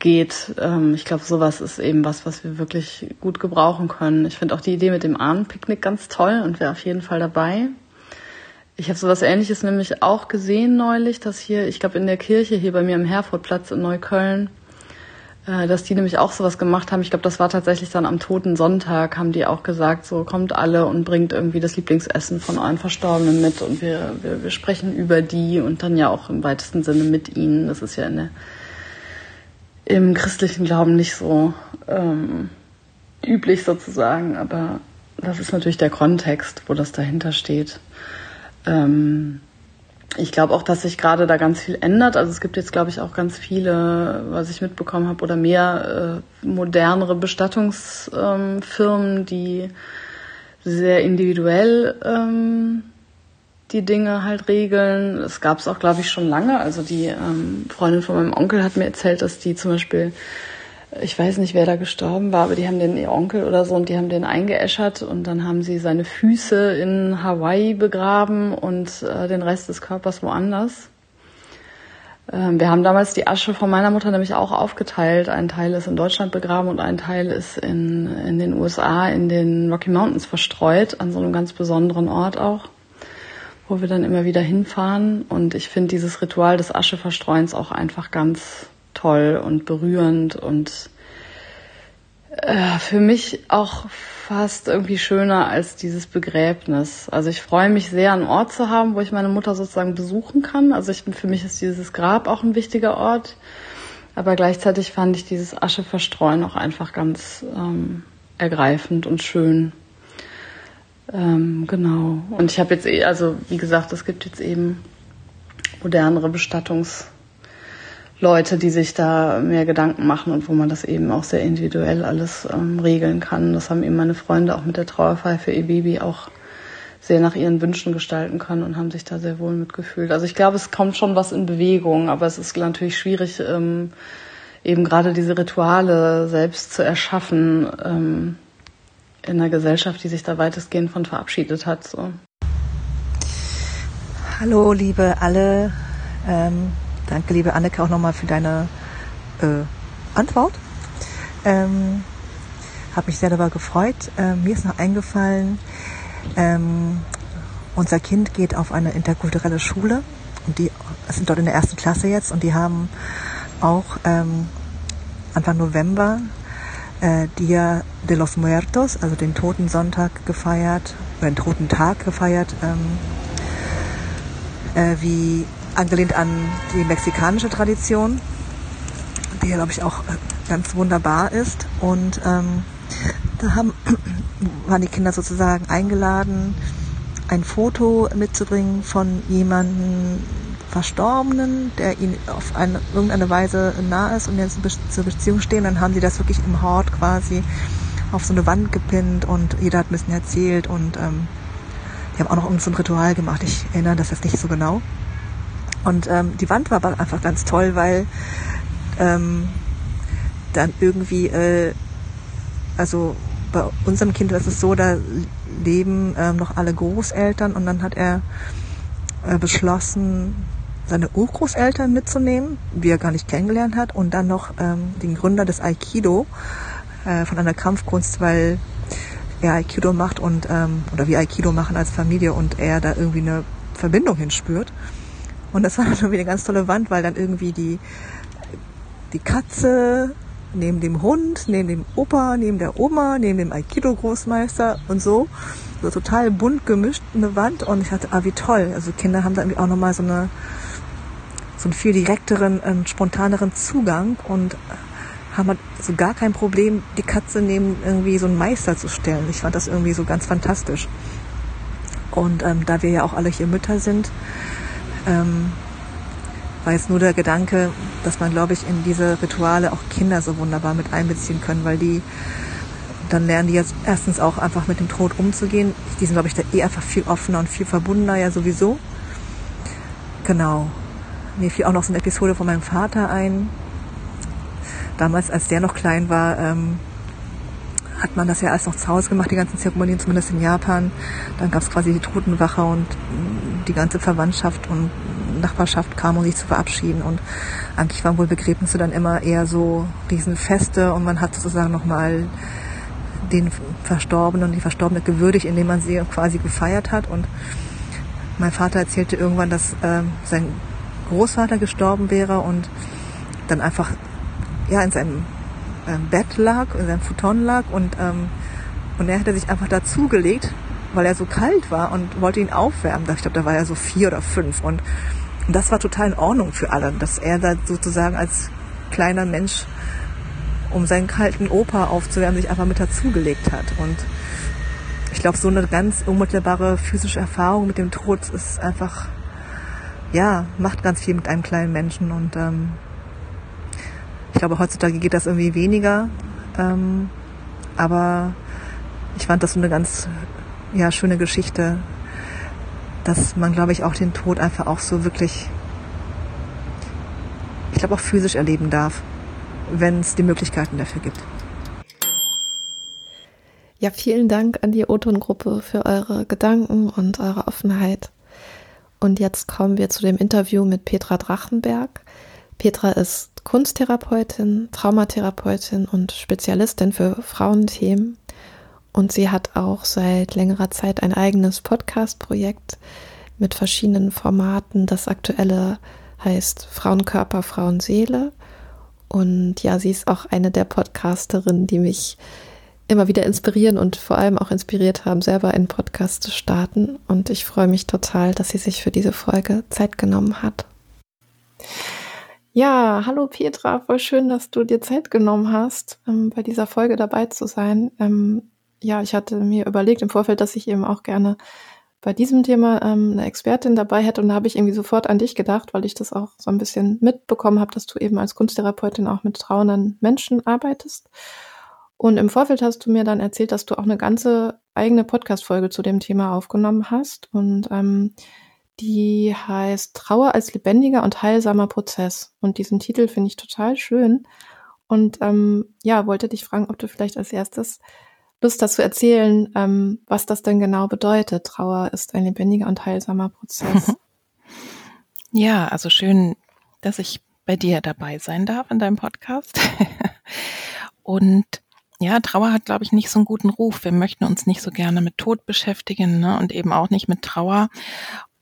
geht. Ähm, ich glaube, sowas ist eben was, was wir wirklich gut gebrauchen können. Ich finde auch die Idee mit dem Ahnenpicknick ganz toll und wäre auf jeden Fall dabei. Ich habe sowas ähnliches nämlich auch gesehen neulich, dass hier, ich glaube in der Kirche hier bei mir am Herfordplatz in Neukölln, dass die nämlich auch sowas gemacht haben. Ich glaube, das war tatsächlich dann am Toten Sonntag, haben die auch gesagt, so kommt alle und bringt irgendwie das Lieblingsessen von euren Verstorbenen mit und wir, wir, wir sprechen über die und dann ja auch im weitesten Sinne mit ihnen. Das ist ja in der im christlichen Glauben nicht so ähm, üblich sozusagen, aber das ist natürlich der Kontext, wo das dahinter steht. Ähm, ich glaube auch, dass sich gerade da ganz viel ändert. Also es gibt jetzt, glaube ich, auch ganz viele, was ich mitbekommen habe, oder mehr äh, modernere Bestattungsfirmen, ähm, die sehr individuell ähm, die Dinge halt regeln. Es gab es auch, glaube ich, schon lange. Also die ähm, Freundin von meinem Onkel hat mir erzählt, dass die zum Beispiel, ich weiß nicht, wer da gestorben war, aber die haben den ihr Onkel oder so und die haben den eingeäschert und dann haben sie seine Füße in Hawaii begraben und äh, den Rest des Körpers woanders. Ähm, wir haben damals die Asche von meiner Mutter nämlich auch aufgeteilt. Ein Teil ist in Deutschland begraben und ein Teil ist in, in den USA, in den Rocky Mountains verstreut, an so einem ganz besonderen Ort auch wo wir dann immer wieder hinfahren. Und ich finde dieses Ritual des Ascheverstreuens auch einfach ganz toll und berührend und äh, für mich auch fast irgendwie schöner als dieses Begräbnis. Also ich freue mich sehr, einen Ort zu haben, wo ich meine Mutter sozusagen besuchen kann. Also ich, für mich ist dieses Grab auch ein wichtiger Ort. Aber gleichzeitig fand ich dieses Ascheverstreuen auch einfach ganz ähm, ergreifend und schön. Ähm, genau. Und ich habe jetzt, eh, also wie gesagt, es gibt jetzt eben modernere Bestattungsleute, die sich da mehr Gedanken machen und wo man das eben auch sehr individuell alles ähm, regeln kann. Das haben eben meine Freunde auch mit der Trauerfeier für ihr Baby auch sehr nach ihren Wünschen gestalten können und haben sich da sehr wohl mitgefühlt. Also ich glaube, es kommt schon was in Bewegung, aber es ist natürlich schwierig, ähm, eben gerade diese Rituale selbst zu erschaffen. Ähm, in einer Gesellschaft, die sich da weitestgehend von verabschiedet hat. So. Hallo, liebe alle. Ähm, danke, liebe Anneke, auch nochmal für deine äh, Antwort. Ähm, habe mich sehr darüber gefreut. Ähm, mir ist noch eingefallen, ähm, unser Kind geht auf eine interkulturelle Schule und die sind dort in der ersten Klasse jetzt und die haben auch ähm, Anfang November äh, Dia de los Muertos, also den Toten Sonntag gefeiert, oder den Toten Tag gefeiert, ähm, äh, wie angelehnt an die mexikanische Tradition, die ja, glaube ich, auch äh, ganz wunderbar ist. Und ähm, da haben, waren die Kinder sozusagen eingeladen, ein Foto mitzubringen von jemandem, Verstorbenen, der ihnen auf eine, irgendeine Weise nah ist und jetzt zur Beziehung stehen. Dann haben sie das wirklich im Hort quasi auf so eine Wand gepinnt und jeder hat ein bisschen erzählt und ähm, die haben auch noch so ein Ritual gemacht. Ich erinnere das jetzt nicht so genau. Und ähm, die Wand war aber einfach ganz toll, weil ähm, dann irgendwie, äh, also bei unserem Kind ist es so, da leben ähm, noch alle Großeltern und dann hat er äh, beschlossen, seine Urgroßeltern mitzunehmen, die er gar nicht kennengelernt hat, und dann noch ähm, den Gründer des Aikido äh, von einer Kampfkunst, weil er Aikido macht und ähm, oder wir Aikido machen als Familie und er da irgendwie eine Verbindung hinspürt. Und das war dann irgendwie eine ganz tolle Wand, weil dann irgendwie die die Katze, neben dem Hund, neben dem Opa, neben der Oma, neben dem Aikido-Großmeister und so. So total bunt gemischt eine Wand und ich dachte, ah, wie toll. Also Kinder haben da irgendwie auch nochmal so eine, so einen viel direkteren, ähm, spontaneren Zugang und haben halt so gar kein Problem, die Katze neben irgendwie so einen Meister zu stellen. Ich fand das irgendwie so ganz fantastisch. Und ähm, da wir ja auch alle hier Mütter sind, ähm, war jetzt nur der Gedanke, dass man, glaube ich, in diese Rituale auch Kinder so wunderbar mit einbeziehen können, weil die dann lernen die jetzt erstens auch einfach mit dem Tod umzugehen. Die sind, glaube ich, da eh einfach viel offener und viel verbundener ja sowieso. Genau. Mir fiel auch noch so eine Episode von meinem Vater ein. Damals, als der noch klein war, ähm, hat man das ja alles noch zu Hause gemacht, die ganzen Zeremonien, zumindest in Japan. Dann gab es quasi die Totenwache und die ganze Verwandtschaft und Nachbarschaft kam, um sich zu verabschieden. Und eigentlich waren wohl Begräbnisse dann immer eher so Riesenfeste und man hat sozusagen nochmal den Verstorbenen und die Verstorbene gewürdigt, indem man sie quasi gefeiert hat. Und mein Vater erzählte irgendwann, dass ähm, sein Großvater gestorben wäre und dann einfach ja in seinem ähm, Bett lag, in seinem Futon lag und, ähm, und er hätte sich einfach dazugelegt, weil er so kalt war und wollte ihn aufwärmen. Ich glaube, da war er so vier oder fünf und, das war total in Ordnung für alle, dass er da sozusagen als kleiner Mensch, um seinen kalten Opa aufzuwärmen, sich einfach mit dazugelegt hat. Und ich glaube, so eine ganz unmittelbare physische Erfahrung mit dem Tod ist einfach, ja, macht ganz viel mit einem kleinen Menschen und ähm, ich glaube, heutzutage geht das irgendwie weniger. Ähm, aber ich fand das so eine ganz ja, schöne Geschichte, dass man, glaube ich, auch den Tod einfach auch so wirklich, ich glaube, auch physisch erleben darf, wenn es die Möglichkeiten dafür gibt. Ja, vielen Dank an die Oton-Gruppe für eure Gedanken und eure Offenheit. Und jetzt kommen wir zu dem Interview mit Petra Drachenberg. Petra ist Kunsttherapeutin, Traumatherapeutin und Spezialistin für Frauenthemen. Und sie hat auch seit längerer Zeit ein eigenes Podcast-Projekt mit verschiedenen Formaten. Das aktuelle heißt Frauenkörper, Frauenseele. Und ja, sie ist auch eine der Podcasterinnen, die mich immer wieder inspirieren und vor allem auch inspiriert haben, selber einen Podcast zu starten. Und ich freue mich total, dass sie sich für diese Folge Zeit genommen hat. Ja, hallo Petra, voll schön, dass du dir Zeit genommen hast, ähm, bei dieser Folge dabei zu sein. Ähm, ja, ich hatte mir überlegt im Vorfeld, dass ich eben auch gerne bei diesem Thema ähm, eine Expertin dabei hätte und da habe ich irgendwie sofort an dich gedacht, weil ich das auch so ein bisschen mitbekommen habe, dass du eben als Kunsttherapeutin auch mit trauernden Menschen arbeitest. Und im Vorfeld hast du mir dann erzählt, dass du auch eine ganze eigene Podcast-Folge zu dem Thema aufgenommen hast und ähm, die heißt Trauer als lebendiger und heilsamer Prozess. Und diesen Titel finde ich total schön. Und ähm, ja, wollte dich fragen, ob du vielleicht als erstes Lust hast zu erzählen, ähm, was das denn genau bedeutet. Trauer ist ein lebendiger und heilsamer Prozess. Ja, also schön, dass ich bei dir dabei sein darf in deinem Podcast. und ja, Trauer hat, glaube ich, nicht so einen guten Ruf. Wir möchten uns nicht so gerne mit Tod beschäftigen ne? und eben auch nicht mit Trauer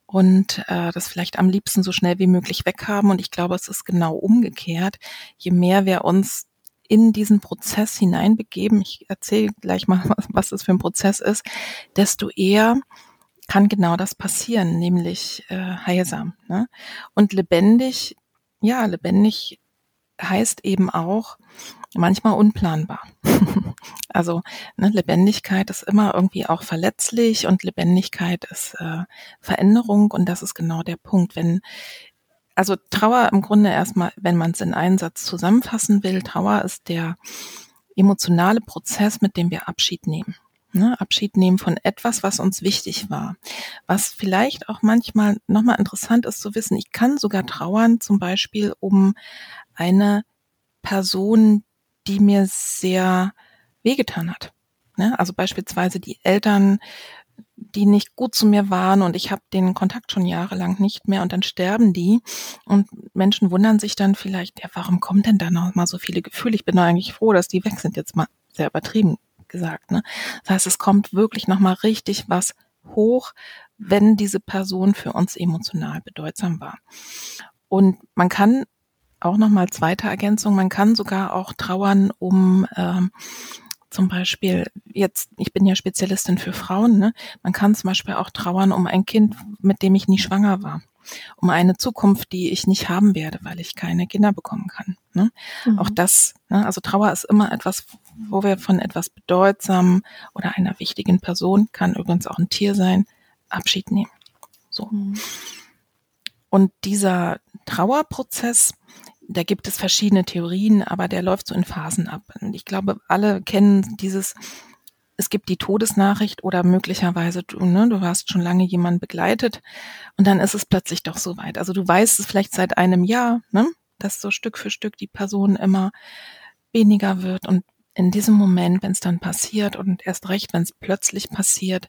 und äh, das vielleicht am liebsten so schnell wie möglich weghaben. Und ich glaube, es ist genau umgekehrt. Je mehr wir uns in diesen Prozess hineinbegeben, ich erzähle gleich mal, was, was das für ein Prozess ist, desto eher kann genau das passieren, nämlich äh, heilsam. Ne? Und lebendig, ja, lebendig heißt eben auch manchmal unplanbar. also ne, Lebendigkeit ist immer irgendwie auch verletzlich und Lebendigkeit ist äh, Veränderung und das ist genau der Punkt. Wenn also Trauer im Grunde erstmal, wenn man es in einen Satz zusammenfassen will, Trauer ist der emotionale Prozess, mit dem wir Abschied nehmen. Ne, Abschied nehmen von etwas, was uns wichtig war. Was vielleicht auch manchmal nochmal interessant ist zu wissen, ich kann sogar trauern, zum Beispiel um eine Person, die mir sehr wehgetan hat. Ne? Also beispielsweise die Eltern, die nicht gut zu mir waren und ich habe den Kontakt schon jahrelang nicht mehr und dann sterben die und Menschen wundern sich dann vielleicht, ja, warum kommen denn da noch mal so viele Gefühle? Ich bin doch eigentlich froh, dass die weg sind, jetzt mal sehr übertrieben gesagt. Ne? Das heißt, es kommt wirklich noch mal richtig was hoch, wenn diese Person für uns emotional bedeutsam war. Und man kann auch nochmal zweite Ergänzung. Man kann sogar auch trauern um ähm, zum Beispiel jetzt, ich bin ja Spezialistin für Frauen, ne? man kann zum Beispiel auch trauern um ein Kind, mit dem ich nie schwanger war, um eine Zukunft, die ich nicht haben werde, weil ich keine Kinder bekommen kann. Ne? Mhm. Auch das, ne? also Trauer ist immer etwas, wo wir von etwas Bedeutsamen oder einer wichtigen Person, kann übrigens auch ein Tier sein, Abschied nehmen. So. Mhm. Und dieser Trauerprozess, da gibt es verschiedene Theorien, aber der läuft so in Phasen ab. Und ich glaube, alle kennen dieses, es gibt die Todesnachricht oder möglicherweise du, ne, du hast schon lange jemanden begleitet und dann ist es plötzlich doch so weit. Also du weißt es vielleicht seit einem Jahr, ne, dass so Stück für Stück die Person immer weniger wird und in diesem Moment, wenn es dann passiert und erst recht, wenn es plötzlich passiert,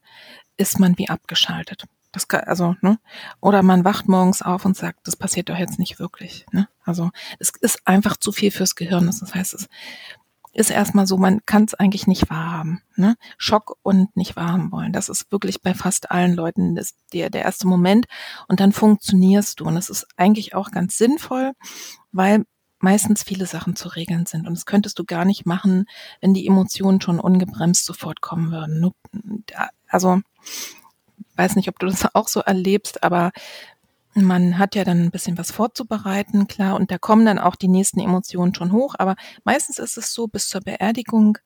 ist man wie abgeschaltet. Das kann, also, ne? Oder man wacht morgens auf und sagt, das passiert doch jetzt nicht wirklich. Ne? Also es ist einfach zu viel fürs Gehirn. Das heißt, es ist erstmal so, man kann es eigentlich nicht wahrhaben. Ne? Schock und nicht wahrhaben wollen. Das ist wirklich bei fast allen Leuten das, der, der erste Moment. Und dann funktionierst du. Und das ist eigentlich auch ganz sinnvoll, weil meistens viele Sachen zu regeln sind. Und das könntest du gar nicht machen, wenn die Emotionen schon ungebremst sofort kommen würden. Also weiß nicht, ob du das auch so erlebst, aber man hat ja dann ein bisschen was vorzubereiten, klar, und da kommen dann auch die nächsten Emotionen schon hoch, aber meistens ist es so, bis zur Beerdigung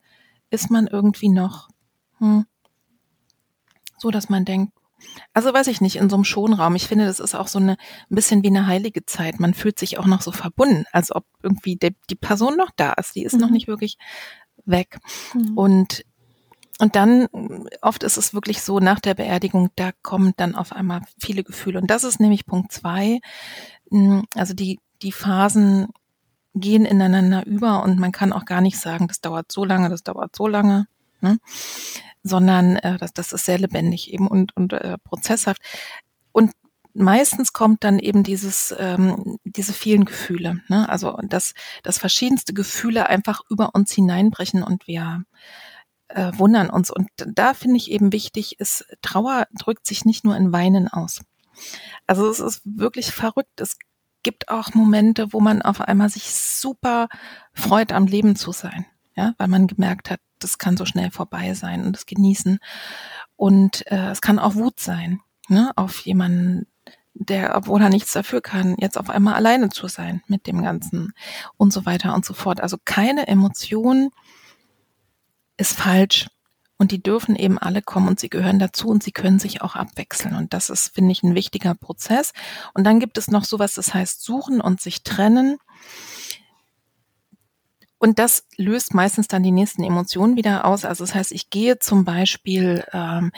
ist man irgendwie noch hm, so, dass man denkt, also weiß ich nicht, in so einem Schonraum. Ich finde, das ist auch so eine, ein bisschen wie eine heilige Zeit. Man fühlt sich auch noch so verbunden, als ob irgendwie der, die Person noch da ist. Die ist mhm. noch nicht wirklich weg. Mhm. Und und dann, oft ist es wirklich so, nach der Beerdigung, da kommen dann auf einmal viele Gefühle. Und das ist nämlich Punkt zwei. Hm, also die, die Phasen gehen ineinander über und man kann auch gar nicht sagen, das dauert so lange, das dauert so lange, ne? sondern äh, das, das ist sehr lebendig eben und, und äh, prozesshaft. Und meistens kommt dann eben dieses, ähm, diese vielen Gefühle, ne? also dass, dass verschiedenste Gefühle einfach über uns hineinbrechen und wir äh, wundern uns. Und da finde ich eben wichtig, ist, Trauer drückt sich nicht nur in Weinen aus. Also es ist wirklich verrückt. Es gibt auch Momente, wo man auf einmal sich super freut, am Leben zu sein. Ja, weil man gemerkt hat, das kann so schnell vorbei sein und das genießen. Und äh, es kann auch Wut sein, ne, auf jemanden, der, obwohl er nichts dafür kann, jetzt auf einmal alleine zu sein mit dem Ganzen und so weiter und so fort. Also keine Emotion ist falsch. Und die dürfen eben alle kommen und sie gehören dazu und sie können sich auch abwechseln. Und das ist, finde ich, ein wichtiger Prozess. Und dann gibt es noch sowas, das heißt suchen und sich trennen. Und das löst meistens dann die nächsten Emotionen wieder aus. Also das heißt, ich gehe zum Beispiel ähm,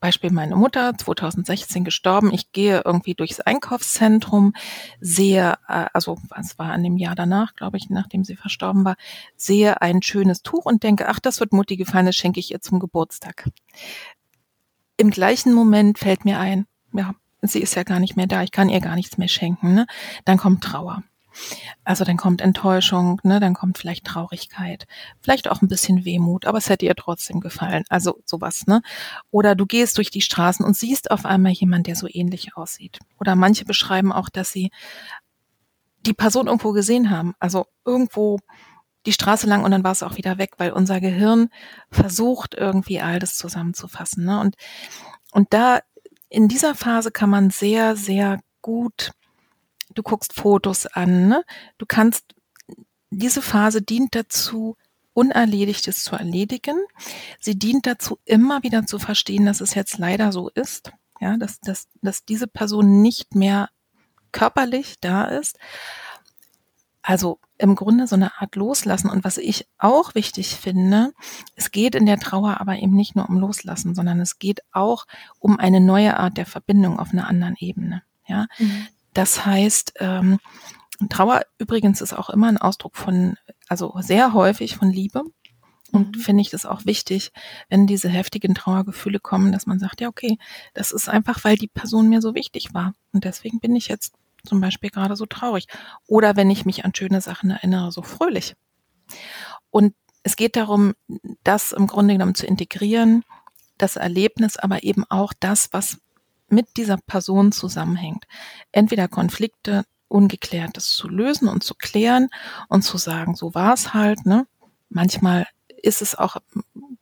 Beispiel meine Mutter, 2016 gestorben. Ich gehe irgendwie durchs Einkaufszentrum, sehe, äh, also es war an dem Jahr danach, glaube ich, nachdem sie verstorben war, sehe ein schönes Tuch und denke, ach, das wird Mutti gefallen, das schenke ich ihr zum Geburtstag. Im gleichen Moment fällt mir ein, ja, sie ist ja gar nicht mehr da, ich kann ihr gar nichts mehr schenken. Ne? Dann kommt Trauer. Also dann kommt Enttäuschung, ne, dann kommt vielleicht Traurigkeit, vielleicht auch ein bisschen Wehmut, aber es hätte ihr trotzdem gefallen. Also sowas, ne? Oder du gehst durch die Straßen und siehst auf einmal jemand, der so ähnlich aussieht. Oder manche beschreiben auch, dass sie die Person irgendwo gesehen haben. Also irgendwo die Straße lang und dann war es auch wieder weg, weil unser Gehirn versucht irgendwie all das zusammenzufassen. Ne? Und, und da in dieser Phase kann man sehr, sehr gut du guckst Fotos an, ne? Du kannst, diese Phase dient dazu, Unerledigtes zu erledigen. Sie dient dazu, immer wieder zu verstehen, dass es jetzt leider so ist, ja, dass, dass, dass diese Person nicht mehr körperlich da ist. Also im Grunde so eine Art Loslassen. Und was ich auch wichtig finde, es geht in der Trauer aber eben nicht nur um Loslassen, sondern es geht auch um eine neue Art der Verbindung auf einer anderen Ebene. Ja, mhm. Das heißt, ähm, Trauer übrigens ist auch immer ein Ausdruck von, also sehr häufig von Liebe. Und mhm. finde ich das auch wichtig, wenn diese heftigen Trauergefühle kommen, dass man sagt, ja, okay, das ist einfach, weil die Person mir so wichtig war. Und deswegen bin ich jetzt zum Beispiel gerade so traurig. Oder wenn ich mich an schöne Sachen erinnere, so fröhlich. Und es geht darum, das im Grunde genommen zu integrieren, das Erlebnis, aber eben auch das, was mit dieser Person zusammenhängt. Entweder Konflikte, Ungeklärtes zu lösen und zu klären und zu sagen, so war es halt, ne? Manchmal ist es auch,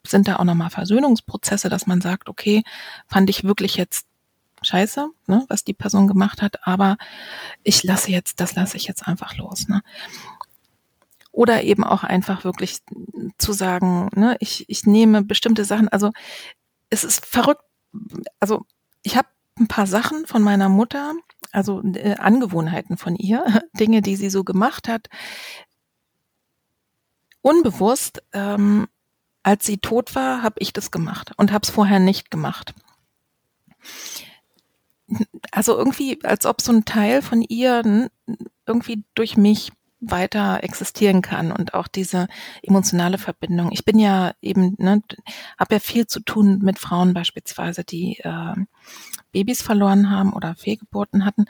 sind da auch nochmal Versöhnungsprozesse, dass man sagt, okay, fand ich wirklich jetzt scheiße, ne, was die Person gemacht hat, aber ich lasse jetzt, das lasse ich jetzt einfach los. Ne? Oder eben auch einfach wirklich zu sagen, ne, ich, ich nehme bestimmte Sachen, also es ist verrückt, also ich habe ein paar Sachen von meiner Mutter, also äh, Angewohnheiten von ihr, Dinge, die sie so gemacht hat, unbewusst, ähm, als sie tot war, habe ich das gemacht und habe es vorher nicht gemacht. Also irgendwie, als ob so ein Teil von ihr irgendwie durch mich weiter existieren kann und auch diese emotionale Verbindung. Ich bin ja eben, ne, habe ja viel zu tun mit Frauen beispielsweise, die äh, Babys verloren haben oder Fehlgeburten hatten.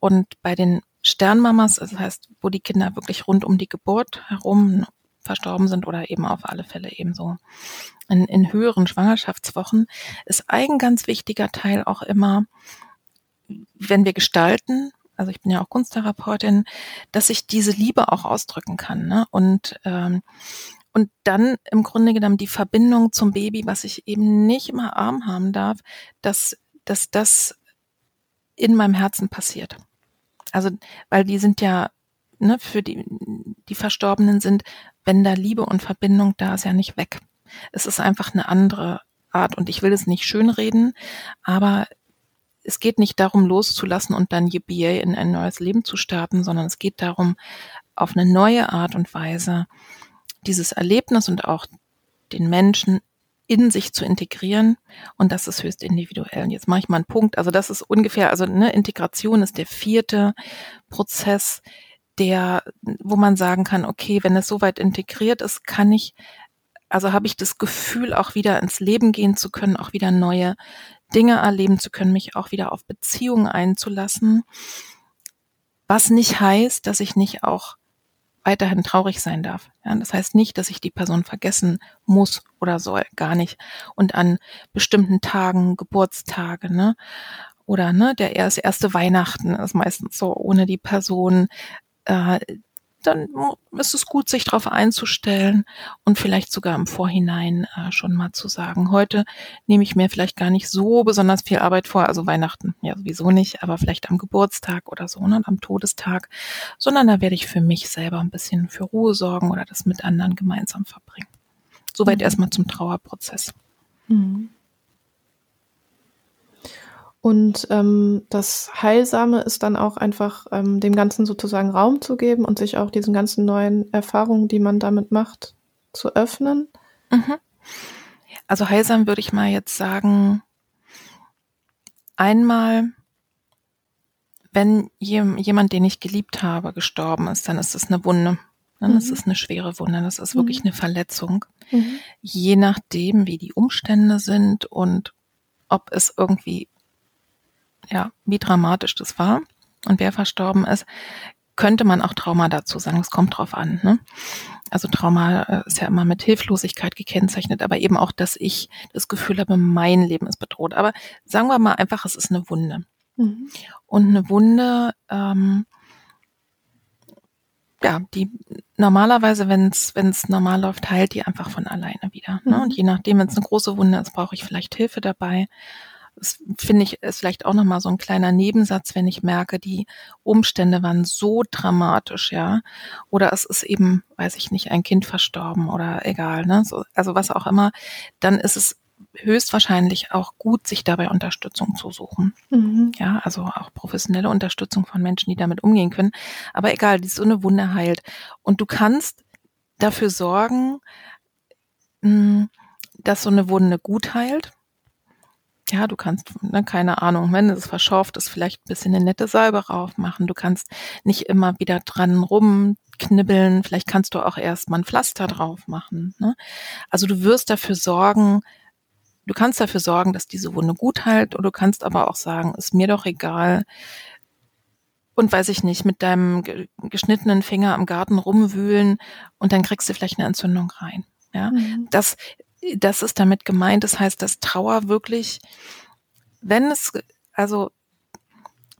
Und bei den Sternmamas, das heißt, wo die Kinder wirklich rund um die Geburt herum verstorben sind oder eben auf alle Fälle eben so in, in höheren Schwangerschaftswochen, ist ein ganz wichtiger Teil auch immer, wenn wir gestalten, also ich bin ja auch Kunsttherapeutin, dass ich diese Liebe auch ausdrücken kann. Ne? Und, ähm, und dann im Grunde genommen die Verbindung zum Baby, was ich eben nicht immer arm haben darf, dass, dass das in meinem Herzen passiert. Also, weil die sind ja, ne, für die, die Verstorbenen sind, wenn da Liebe und Verbindung da ist, ja nicht weg. Es ist einfach eine andere Art und ich will es nicht schönreden, aber es geht nicht darum, loszulassen und dann yippie in ein neues Leben zu starten, sondern es geht darum, auf eine neue Art und Weise dieses Erlebnis und auch den Menschen in sich zu integrieren und das ist höchst individuell. Und jetzt mache ich mal einen Punkt. Also das ist ungefähr, also eine Integration ist der vierte Prozess, der, wo man sagen kann, okay, wenn es soweit integriert ist, kann ich, also habe ich das Gefühl, auch wieder ins Leben gehen zu können, auch wieder neue Dinge erleben zu können, mich auch wieder auf Beziehungen einzulassen. Was nicht heißt, dass ich nicht auch weiterhin traurig sein darf. Ja, das heißt nicht, dass ich die Person vergessen muss oder soll, gar nicht. Und an bestimmten Tagen, Geburtstage, ne, oder ne, der erste, erste Weihnachten ist meistens so ohne die Person. Äh, dann ist es gut, sich darauf einzustellen und vielleicht sogar im Vorhinein äh, schon mal zu sagen, heute nehme ich mir vielleicht gar nicht so besonders viel Arbeit vor, also Weihnachten ja sowieso nicht, aber vielleicht am Geburtstag oder so, ne, am Todestag, sondern da werde ich für mich selber ein bisschen für Ruhe sorgen oder das mit anderen gemeinsam verbringen. Soweit mhm. erstmal zum Trauerprozess. Mhm. Und ähm, das Heilsame ist dann auch einfach ähm, dem Ganzen sozusagen Raum zu geben und sich auch diesen ganzen neuen Erfahrungen, die man damit macht, zu öffnen. Mhm. Also heilsam würde ich mal jetzt sagen, einmal, wenn jemand, den ich geliebt habe, gestorben ist, dann ist es eine Wunde. Dann mhm. ist es eine schwere Wunde. Das ist wirklich mhm. eine Verletzung. Mhm. Je nachdem, wie die Umstände sind und ob es irgendwie ja, wie dramatisch das war und wer verstorben ist, könnte man auch Trauma dazu sagen. Es kommt drauf an. Ne? Also Trauma äh, ist ja immer mit Hilflosigkeit gekennzeichnet, aber eben auch, dass ich das Gefühl habe, mein Leben ist bedroht. Aber sagen wir mal einfach, es ist eine Wunde. Mhm. Und eine Wunde, ähm, ja, die normalerweise, wenn es wenn es normal läuft, heilt die einfach von alleine wieder. Ne? Mhm. Und je nachdem, wenn es eine große Wunde ist, brauche ich vielleicht Hilfe dabei das finde ich ist vielleicht auch nochmal so ein kleiner Nebensatz, wenn ich merke, die Umstände waren so dramatisch, ja. Oder es ist eben, weiß ich nicht, ein Kind verstorben oder egal, ne? So, also was auch immer, dann ist es höchstwahrscheinlich auch gut, sich dabei Unterstützung zu suchen. Mhm. Ja, also auch professionelle Unterstützung von Menschen, die damit umgehen können. Aber egal, die so eine Wunde heilt. Und du kannst dafür sorgen, hm, dass so eine Wunde gut heilt ja, du kannst, ne, keine Ahnung, wenn es verschorft ist, vielleicht ein bisschen eine nette Salbe drauf machen. Du kannst nicht immer wieder dran rumknibbeln. Vielleicht kannst du auch erst mal ein Pflaster drauf machen. Ne? Also du wirst dafür sorgen, du kannst dafür sorgen, dass diese Wunde gut heilt. Und du kannst aber auch sagen, ist mir doch egal. Und weiß ich nicht, mit deinem geschnittenen Finger am Garten rumwühlen und dann kriegst du vielleicht eine Entzündung rein. Ja, mhm. das das ist damit gemeint. Das heißt, dass Trauer wirklich, wenn es, also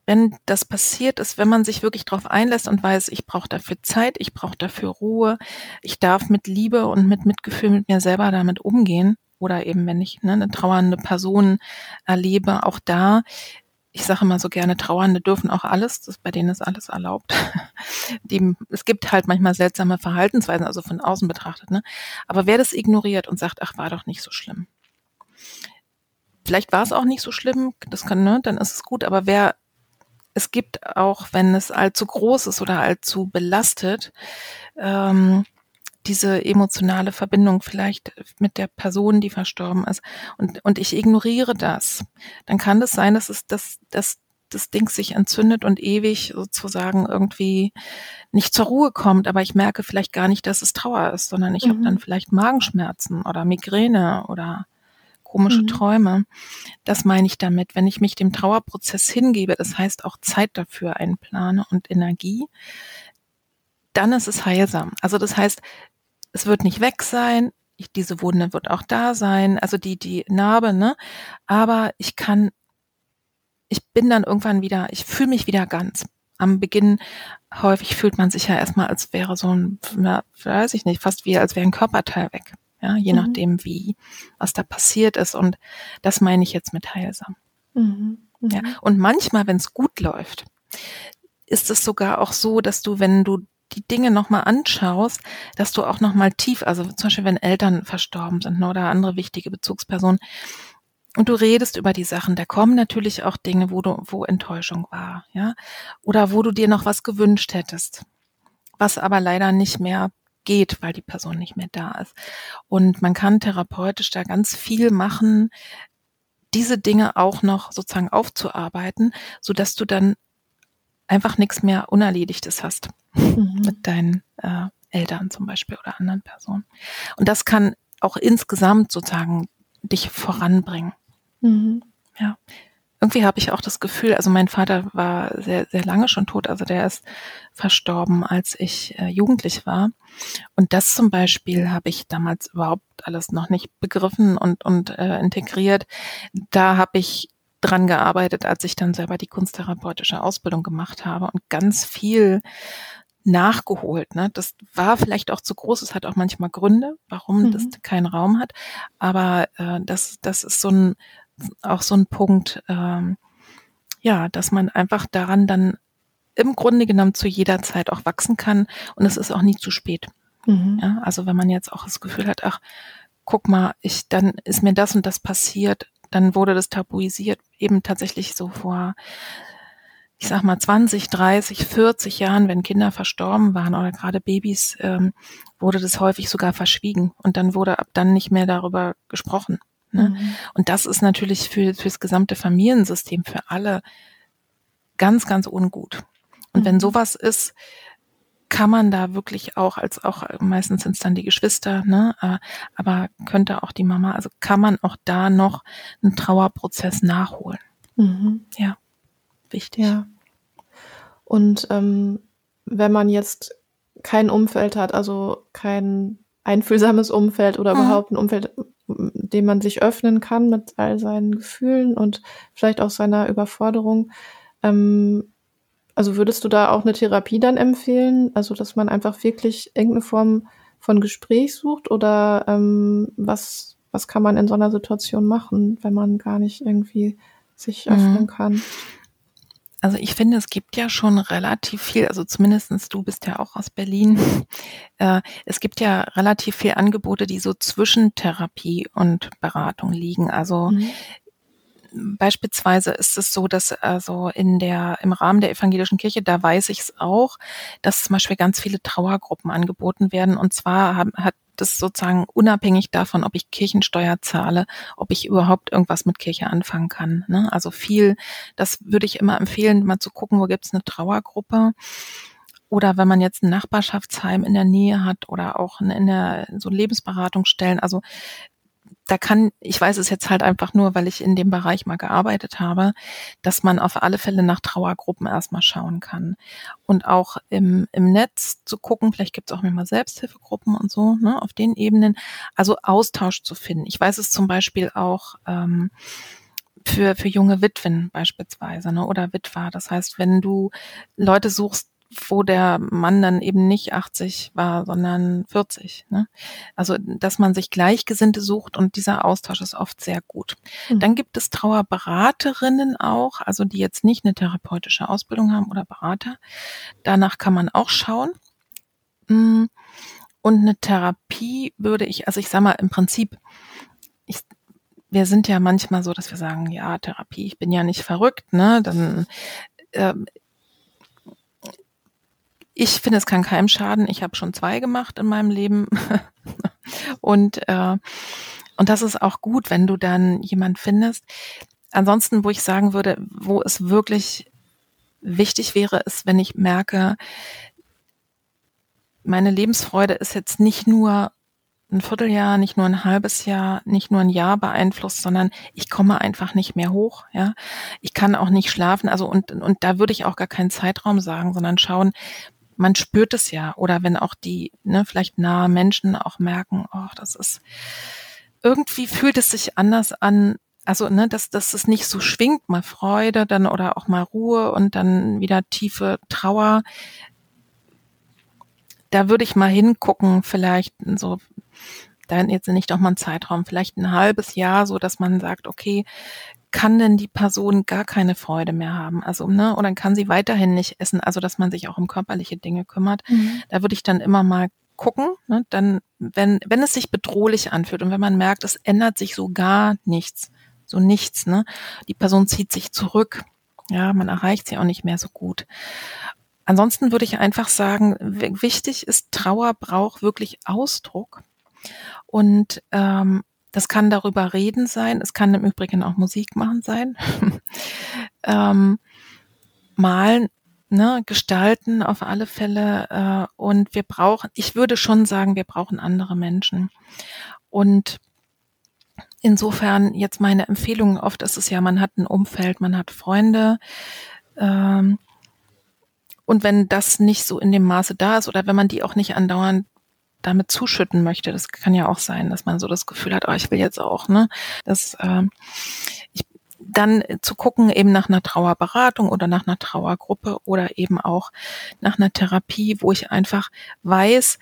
wenn das passiert ist, wenn man sich wirklich darauf einlässt und weiß, ich brauche dafür Zeit, ich brauche dafür Ruhe, ich darf mit Liebe und mit Mitgefühl mit mir selber damit umgehen oder eben wenn ich ne, eine trauernde Person erlebe, auch da ich sage immer so gerne, Trauernde dürfen auch alles, das, bei denen ist alles erlaubt. Die, es gibt halt manchmal seltsame Verhaltensweisen, also von außen betrachtet. Ne? Aber wer das ignoriert und sagt, ach, war doch nicht so schlimm. Vielleicht war es auch nicht so schlimm, das kann, ne, dann ist es gut, aber wer es gibt auch, wenn es allzu groß ist oder allzu belastet, ähm, diese emotionale Verbindung vielleicht mit der Person, die verstorben ist. Und, und ich ignoriere das. Dann kann es sein, dass es, dass, dass das Ding sich entzündet und ewig sozusagen irgendwie nicht zur Ruhe kommt, aber ich merke vielleicht gar nicht, dass es Trauer ist, sondern ich mhm. habe dann vielleicht Magenschmerzen oder Migräne oder komische mhm. Träume. Das meine ich damit, wenn ich mich dem Trauerprozess hingebe, das heißt auch Zeit dafür einplane und Energie, dann ist es heilsam. Also das heißt, es wird nicht weg sein, ich, diese Wunde wird auch da sein, also die, die Narbe, ne? Aber ich kann, ich bin dann irgendwann wieder, ich fühle mich wieder ganz. Am Beginn häufig fühlt man sich ja erstmal, als wäre so ein, na, weiß ich nicht, fast wie als wäre ein Körperteil weg ja, je mhm. nachdem, wie, was da passiert ist. Und das meine ich jetzt mit heilsam. Mhm. Mhm. Ja, und manchmal, wenn es gut läuft, ist es sogar auch so, dass du, wenn du die Dinge nochmal anschaust, dass du auch nochmal tief, also zum Beispiel, wenn Eltern verstorben sind ne, oder andere wichtige Bezugspersonen, und du redest über die Sachen, da kommen natürlich auch Dinge, wo du, wo Enttäuschung war, ja, oder wo du dir noch was gewünscht hättest, was aber leider nicht mehr geht, weil die Person nicht mehr da ist. Und man kann therapeutisch da ganz viel machen, diese Dinge auch noch sozusagen aufzuarbeiten, so dass du dann einfach nichts mehr Unerledigtes hast mhm. mit deinen äh, Eltern zum Beispiel oder anderen Personen. Und das kann auch insgesamt sozusagen dich voranbringen. Mhm. Ja irgendwie habe ich auch das Gefühl, also mein Vater war sehr, sehr lange schon tot, also der ist verstorben, als ich äh, jugendlich war. Und das zum Beispiel habe ich damals überhaupt alles noch nicht begriffen und, und äh, integriert. Da habe ich dran gearbeitet, als ich dann selber die kunsttherapeutische Ausbildung gemacht habe und ganz viel nachgeholt. Ne? Das war vielleicht auch zu groß. Es hat auch manchmal Gründe, warum mhm. das keinen Raum hat. Aber äh, das, das ist so ein auch so ein Punkt, ähm, ja, dass man einfach daran dann im Grunde genommen zu jeder Zeit auch wachsen kann und es ist auch nie zu spät. Mhm. Ja, also wenn man jetzt auch das Gefühl hat, ach, guck mal, ich, dann ist mir das und das passiert, dann wurde das tabuisiert, eben tatsächlich so vor, ich sag mal, 20, 30, 40 Jahren, wenn Kinder verstorben waren oder gerade Babys, ähm, wurde das häufig sogar verschwiegen und dann wurde ab dann nicht mehr darüber gesprochen. Ne? Mhm. Und das ist natürlich für fürs gesamte Familiensystem, für alle ganz, ganz ungut. Und mhm. wenn sowas ist, kann man da wirklich auch, als auch meistens sind es dann die Geschwister, ne, äh, aber könnte auch die Mama, also kann man auch da noch einen Trauerprozess nachholen. Mhm. Ja, wichtig. Ja. Und ähm, wenn man jetzt kein Umfeld hat, also kein einfühlsames Umfeld oder mhm. überhaupt ein Umfeld, dem man sich öffnen kann mit all seinen Gefühlen und vielleicht auch seiner Überforderung. Ähm, also würdest du da auch eine Therapie dann empfehlen? Also dass man einfach wirklich irgendeine Form von Gespräch sucht oder ähm, was, was kann man in so einer Situation machen, wenn man gar nicht irgendwie sich mhm. öffnen mhm. kann? Also ich finde, es gibt ja schon relativ viel, also zumindestens du bist ja auch aus Berlin. Äh, es gibt ja relativ viel Angebote, die so zwischen Therapie und Beratung liegen. Also mhm. Beispielsweise ist es so, dass also in der, im Rahmen der evangelischen Kirche, da weiß ich es auch, dass zum Beispiel ganz viele Trauergruppen angeboten werden. Und zwar hat, hat das sozusagen unabhängig davon, ob ich Kirchensteuer zahle, ob ich überhaupt irgendwas mit Kirche anfangen kann. Ne? Also viel, das würde ich immer empfehlen, mal zu gucken, wo gibt es eine Trauergruppe. Oder wenn man jetzt ein Nachbarschaftsheim in der Nähe hat oder auch in der so Lebensberatungsstellen. Also da kann, ich weiß es jetzt halt einfach nur, weil ich in dem Bereich mal gearbeitet habe, dass man auf alle Fälle nach Trauergruppen erstmal schauen kann. Und auch im, im Netz zu gucken, vielleicht gibt es auch mal Selbsthilfegruppen und so, ne, auf den Ebenen. Also Austausch zu finden. Ich weiß es zum Beispiel auch, ähm, für, für junge Witwen beispielsweise, ne, oder Witwer. Das heißt, wenn du Leute suchst, wo der Mann dann eben nicht 80 war, sondern 40. Ne? Also, dass man sich Gleichgesinnte sucht und dieser Austausch ist oft sehr gut. Mhm. Dann gibt es Trauerberaterinnen auch, also die jetzt nicht eine therapeutische Ausbildung haben oder Berater. Danach kann man auch schauen. Mm, und eine Therapie würde ich, also ich sag mal, im Prinzip, ich, wir sind ja manchmal so, dass wir sagen, ja, Therapie, ich bin ja nicht verrückt, ne? Dann äh, ich finde, es kann keinem schaden. Ich habe schon zwei gemacht in meinem Leben. und, äh, und das ist auch gut, wenn du dann jemand findest. Ansonsten, wo ich sagen würde, wo es wirklich wichtig wäre, ist, wenn ich merke, meine Lebensfreude ist jetzt nicht nur ein Vierteljahr, nicht nur ein halbes Jahr, nicht nur ein Jahr beeinflusst, sondern ich komme einfach nicht mehr hoch, ja. Ich kann auch nicht schlafen, also und, und da würde ich auch gar keinen Zeitraum sagen, sondern schauen, man spürt es ja. Oder wenn auch die, ne, vielleicht nahe Menschen auch merken, oh, das ist, irgendwie fühlt es sich anders an, also ne, dass, dass es nicht so schwingt, mal Freude, dann oder auch mal Ruhe und dann wieder tiefe Trauer. Da würde ich mal hingucken, vielleicht so, da jetzt nicht doch mal ein Zeitraum, vielleicht ein halbes Jahr, so dass man sagt, okay, kann denn die Person gar keine Freude mehr haben? Also, ne, oder kann sie weiterhin nicht essen? Also, dass man sich auch um körperliche Dinge kümmert. Mhm. Da würde ich dann immer mal gucken, ne, dann, wenn, wenn es sich bedrohlich anfühlt und wenn man merkt, es ändert sich so gar nichts, so nichts, ne, die Person zieht sich zurück, ja, man erreicht sie auch nicht mehr so gut. Ansonsten würde ich einfach sagen, wichtig ist, Trauer braucht wirklich Ausdruck. Und ähm, das kann darüber reden sein. Es kann im Übrigen auch Musik machen sein. ähm, malen, ne, gestalten auf alle Fälle. Äh, und wir brauchen, ich würde schon sagen, wir brauchen andere Menschen. Und insofern jetzt meine Empfehlung, oft ist es ja, man hat ein Umfeld, man hat Freunde. Ähm, und wenn das nicht so in dem Maße da ist oder wenn man die auch nicht andauernd damit zuschütten möchte. Das kann ja auch sein, dass man so das Gefühl hat, oh, ich will jetzt auch, ne? Das, äh, ich, dann zu gucken eben nach einer Trauerberatung oder nach einer Trauergruppe oder eben auch nach einer Therapie, wo ich einfach weiß,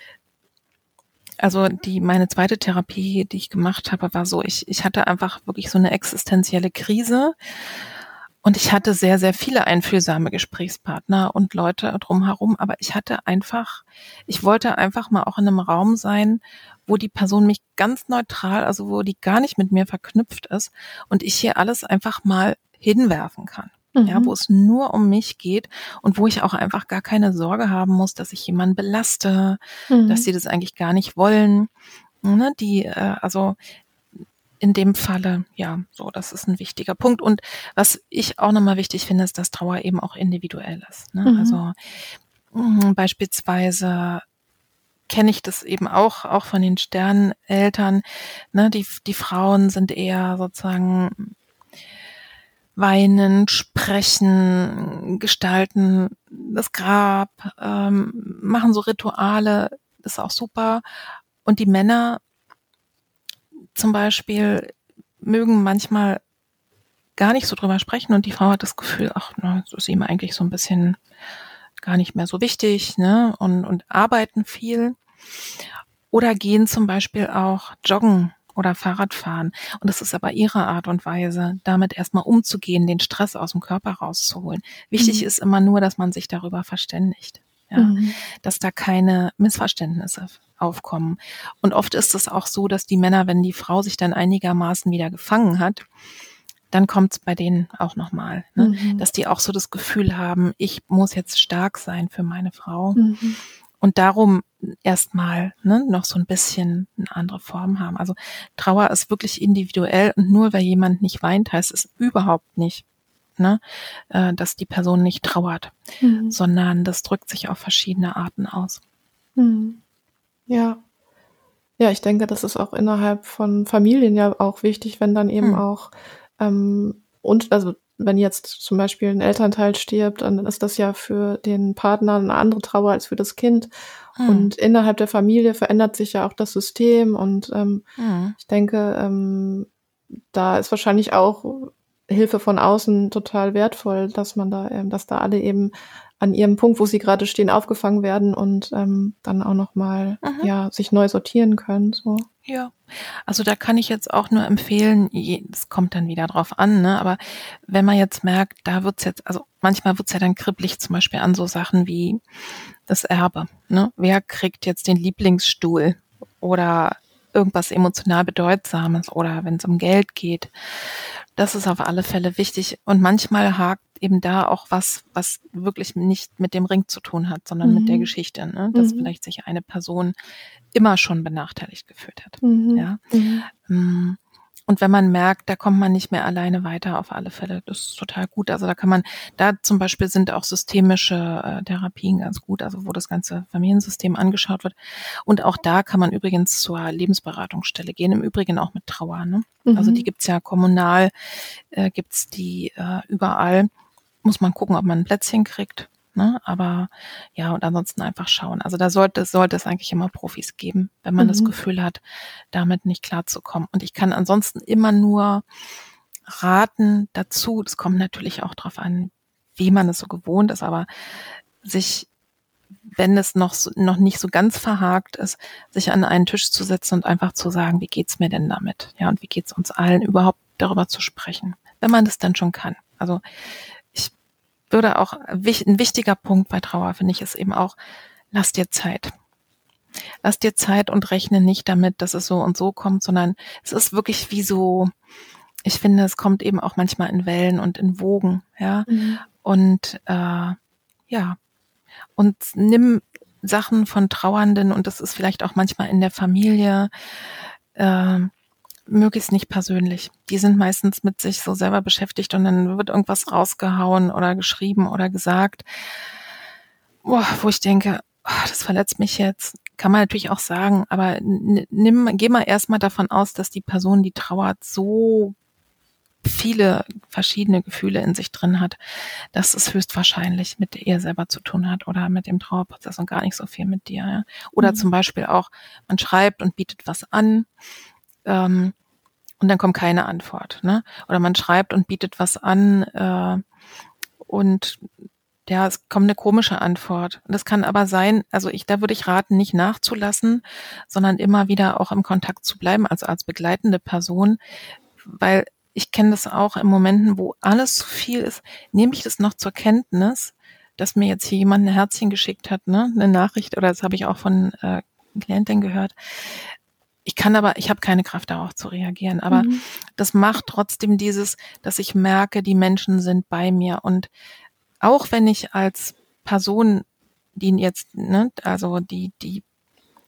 also die meine zweite Therapie, die ich gemacht habe, war so, ich, ich hatte einfach wirklich so eine existenzielle Krise und ich hatte sehr, sehr viele einfühlsame Gesprächspartner und Leute drumherum, aber ich hatte einfach, ich wollte einfach mal auch in einem Raum sein, wo die Person mich ganz neutral, also wo die gar nicht mit mir verknüpft ist und ich hier alles einfach mal hinwerfen kann. Mhm. Ja, wo es nur um mich geht und wo ich auch einfach gar keine Sorge haben muss, dass ich jemanden belaste, mhm. dass sie das eigentlich gar nicht wollen. Ne, die, äh, also in dem Falle, ja, so, das ist ein wichtiger Punkt. Und was ich auch nochmal wichtig finde, ist, dass Trauer eben auch individuell ist. Ne? Mhm. Also mh, beispielsweise kenne ich das eben auch, auch von den Sterneltern. Ne? Die, die Frauen sind eher sozusagen weinen, sprechen, gestalten das Grab, ähm, machen so Rituale, das ist auch super. Und die Männer zum Beispiel mögen manchmal gar nicht so drüber sprechen und die Frau hat das Gefühl, ach, na, das ist ihm eigentlich so ein bisschen gar nicht mehr so wichtig, ne, und, und arbeiten viel. Oder gehen zum Beispiel auch joggen oder Fahrrad fahren. Und das ist aber ihre Art und Weise, damit erstmal umzugehen, den Stress aus dem Körper rauszuholen. Wichtig mhm. ist immer nur, dass man sich darüber verständigt. Ja, mhm. dass da keine Missverständnisse aufkommen. Und oft ist es auch so, dass die Männer, wenn die Frau sich dann einigermaßen wieder gefangen hat, dann kommt es bei denen auch nochmal, ne? Mhm. dass die auch so das Gefühl haben, ich muss jetzt stark sein für meine Frau. Mhm. Und darum erstmal ne, noch so ein bisschen eine andere Form haben. Also Trauer ist wirklich individuell und nur weil jemand nicht weint, heißt es überhaupt nicht, ne, äh, dass die Person nicht trauert, mhm. sondern das drückt sich auf verschiedene Arten aus. Mhm. Ja. Ja, ich denke, das ist auch innerhalb von Familien ja auch wichtig, wenn dann eben mhm. auch ähm, und also wenn jetzt zum Beispiel ein Elternteil stirbt, dann ist das ja für den Partner eine andere Trauer als für das Kind. Mhm. Und innerhalb der Familie verändert sich ja auch das System. Und ähm, mhm. ich denke, ähm, da ist wahrscheinlich auch Hilfe von außen total wertvoll, dass man da, ähm, dass da alle eben an ihrem Punkt, wo sie gerade stehen, aufgefangen werden und ähm, dann auch nochmal Mhm. ja, sich neu sortieren können. So. Ja, also da kann ich jetzt auch nur empfehlen, es kommt dann wieder drauf an, ne? aber wenn man jetzt merkt, da wird's jetzt, also manchmal wird's ja dann kribbelig, zum Beispiel an so Sachen wie das Erbe. Ne? Wer kriegt jetzt den Lieblingsstuhl oder irgendwas emotional Bedeutsames oder wenn es um Geld geht. Das ist auf alle Fälle wichtig. Und manchmal hakt eben da auch was, was wirklich nicht mit dem Ring zu tun hat, sondern mit der Mhm. Geschichte, ne? dass Mhm. vielleicht sich eine Person immer schon benachteiligt gefühlt hat. Mhm. Ja. Mhm. Und wenn man merkt, da kommt man nicht mehr alleine weiter, auf alle Fälle, das ist total gut. Also da kann man, da zum Beispiel sind auch systemische äh, Therapien ganz gut, also wo das ganze Familiensystem angeschaut wird. Und auch da kann man übrigens zur Lebensberatungsstelle gehen, im Übrigen auch mit Trauer. Ne? Also Mhm. die gibt's ja kommunal, äh, gibt's die äh, überall. Muss man gucken, ob man ein Plätzchen kriegt. Ne? Aber ja, und ansonsten einfach schauen. Also da sollte, sollte es eigentlich immer Profis geben, wenn man das Mhm. Gefühl hat, damit nicht klarzukommen. Und ich kann ansonsten immer nur raten dazu, das kommt natürlich auch drauf an, wie man es so gewohnt ist, aber sich, wenn es noch, noch nicht so ganz verhakt ist, sich an einen Tisch zu setzen und einfach zu sagen, wie geht's mir denn damit? Ja, und wie geht's uns allen überhaupt darüber zu sprechen? Wenn man das dann schon kann. Also würde auch, ein wichtiger Punkt bei Trauer, finde ich, ist eben auch, lass dir Zeit. Lass dir Zeit und rechne nicht damit, dass es so und so kommt, sondern es ist wirklich wie so, ich finde, es kommt eben auch manchmal in Wellen und in Wogen, ja. Mhm. Und äh, ja, und nimm Sachen von Trauernden und das ist vielleicht auch manchmal in der Familie äh, möglichst nicht persönlich. Die sind meistens mit sich so selber beschäftigt und dann wird irgendwas rausgehauen oder geschrieben oder gesagt, wo ich denke, ah, das verletzt mich jetzt. Kann man natürlich auch sagen, aber nimm, geh mal erstmal davon aus, dass die Person, die trauert, so viele verschiedene Gefühle in sich drin hat, dass es höchstwahrscheinlich mit ihr selber zu tun hat oder mit dem Trauerprozess und gar nicht so viel mit dir. Ja. Oder Mhm. zum Beispiel auch, man schreibt und bietet was an ähm, und dann kommt keine Antwort. Ne? Oder man schreibt und bietet was an äh, und ja, es kommt eine komische Antwort. Und das kann aber sein, also ich, da würde ich raten, nicht nachzulassen, sondern immer wieder auch im Kontakt zu bleiben, also als begleitende Person, weil ich kenne das auch in Momenten, wo alles zu viel ist, nehme ich das noch zur Kenntnis, dass mir jetzt hier jemand ein Herzchen geschickt hat, ne, eine Nachricht, oder das habe ich auch von äh, Klientin gehört. Ich kann aber, ich habe keine Kraft darauf zu reagieren, aber Mhm. das macht trotzdem dieses, dass ich merke, die Menschen sind bei mir und auch wenn ich als Person, die jetzt, ne, also die, die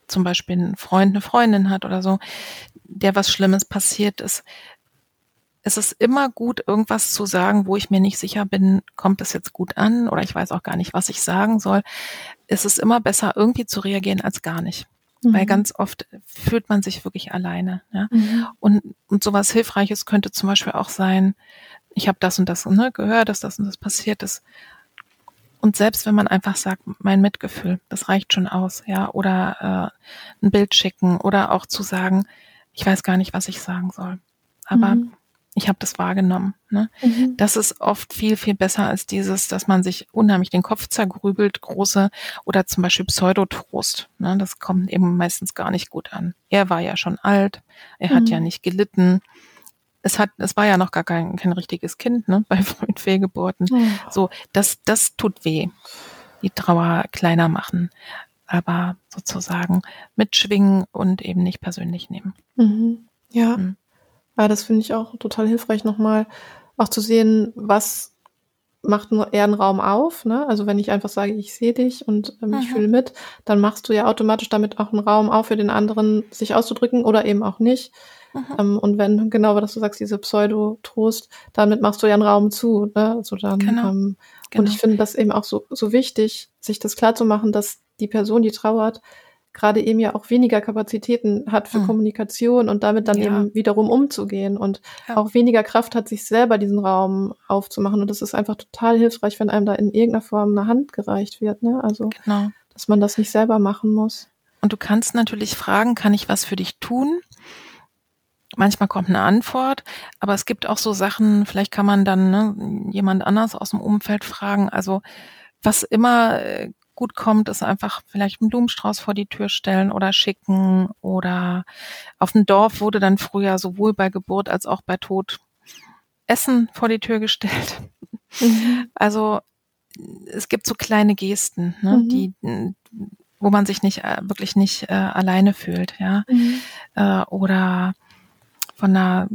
zum Beispiel einen Freund, eine Freundin hat oder so, der was Schlimmes passiert ist, es ist immer gut, irgendwas zu sagen, wo ich mir nicht sicher bin, kommt es jetzt gut an oder ich weiß auch gar nicht, was ich sagen soll. Es ist immer besser, irgendwie zu reagieren als gar nicht. Weil Mhm. ganz oft fühlt man sich wirklich alleine. Ja? Mhm. Und, und sowas Hilfreiches könnte zum Beispiel auch sein, ich habe das und das ne, gehört, dass das und das passiert ist. Und selbst wenn man einfach sagt, mein Mitgefühl, das reicht schon aus, ja, oder äh, ein Bild schicken oder auch zu sagen, ich weiß gar nicht, was ich sagen soll. Aber Mhm. Ich habe das wahrgenommen. Ne? Mhm. Das ist oft viel, viel besser als dieses, dass man sich unheimlich den Kopf zergrübelt, große oder zum Beispiel Pseudotrost. Ne? Das kommt eben meistens gar nicht gut an. Er war ja schon alt, er hat Mhm. ja nicht gelitten. Es hat, es war ja noch gar kein, kein richtiges Kind, ne, bei frühen Fehlgeburten. Oh. So, das, das tut weh. Die Trauer kleiner machen. Aber sozusagen mitschwingen und eben nicht persönlich nehmen. Mhm. Ja. Ja, das finde ich auch total hilfreich, nochmal auch zu sehen, was macht nur eher einen Raum auf. Ne? Also wenn ich einfach sage, ich sehe dich und ähm, ich Mhm. fühle mit, dann machst du ja automatisch damit auch einen Raum auf für den anderen, sich auszudrücken oder eben auch nicht. Mhm. Ähm, und wenn, genau, was du sagst, diese Pseudo-Trost, damit machst du ja einen Raum zu. Ne? Also dann, Genau. ähm, Genau. Und ich finde das eben auch so, so wichtig, sich das klar zu machen, dass die Person, die trauert, gerade eben ja auch weniger Kapazitäten hat für Mhm. Kommunikation und damit dann Ja. eben wiederum umzugehen und Ja. auch weniger Kraft hat, sich selber diesen Raum aufzumachen. Und das ist einfach total hilfreich, wenn einem da in irgendeiner Form eine Hand gereicht wird. Ne? Also, genau. dass man das nicht selber machen muss. Und du kannst natürlich fragen, kann ich was für dich tun? manchmal kommt eine Antwort, aber es gibt auch so Sachen, vielleicht kann man dann ne, jemand anders aus dem Umfeld fragen. Also was immer äh, gut kommt, ist einfach vielleicht einen Blumenstrauß vor die Tür stellen oder schicken oder auf dem Dorf wurde dann früher sowohl bei Geburt als auch bei Tod Essen vor die Tür gestellt. Mhm. Also es gibt so kleine Gesten, ne, mhm. die wo man sich nicht äh, wirklich nicht äh, alleine fühlt, ja. Mhm. Äh, oder von einer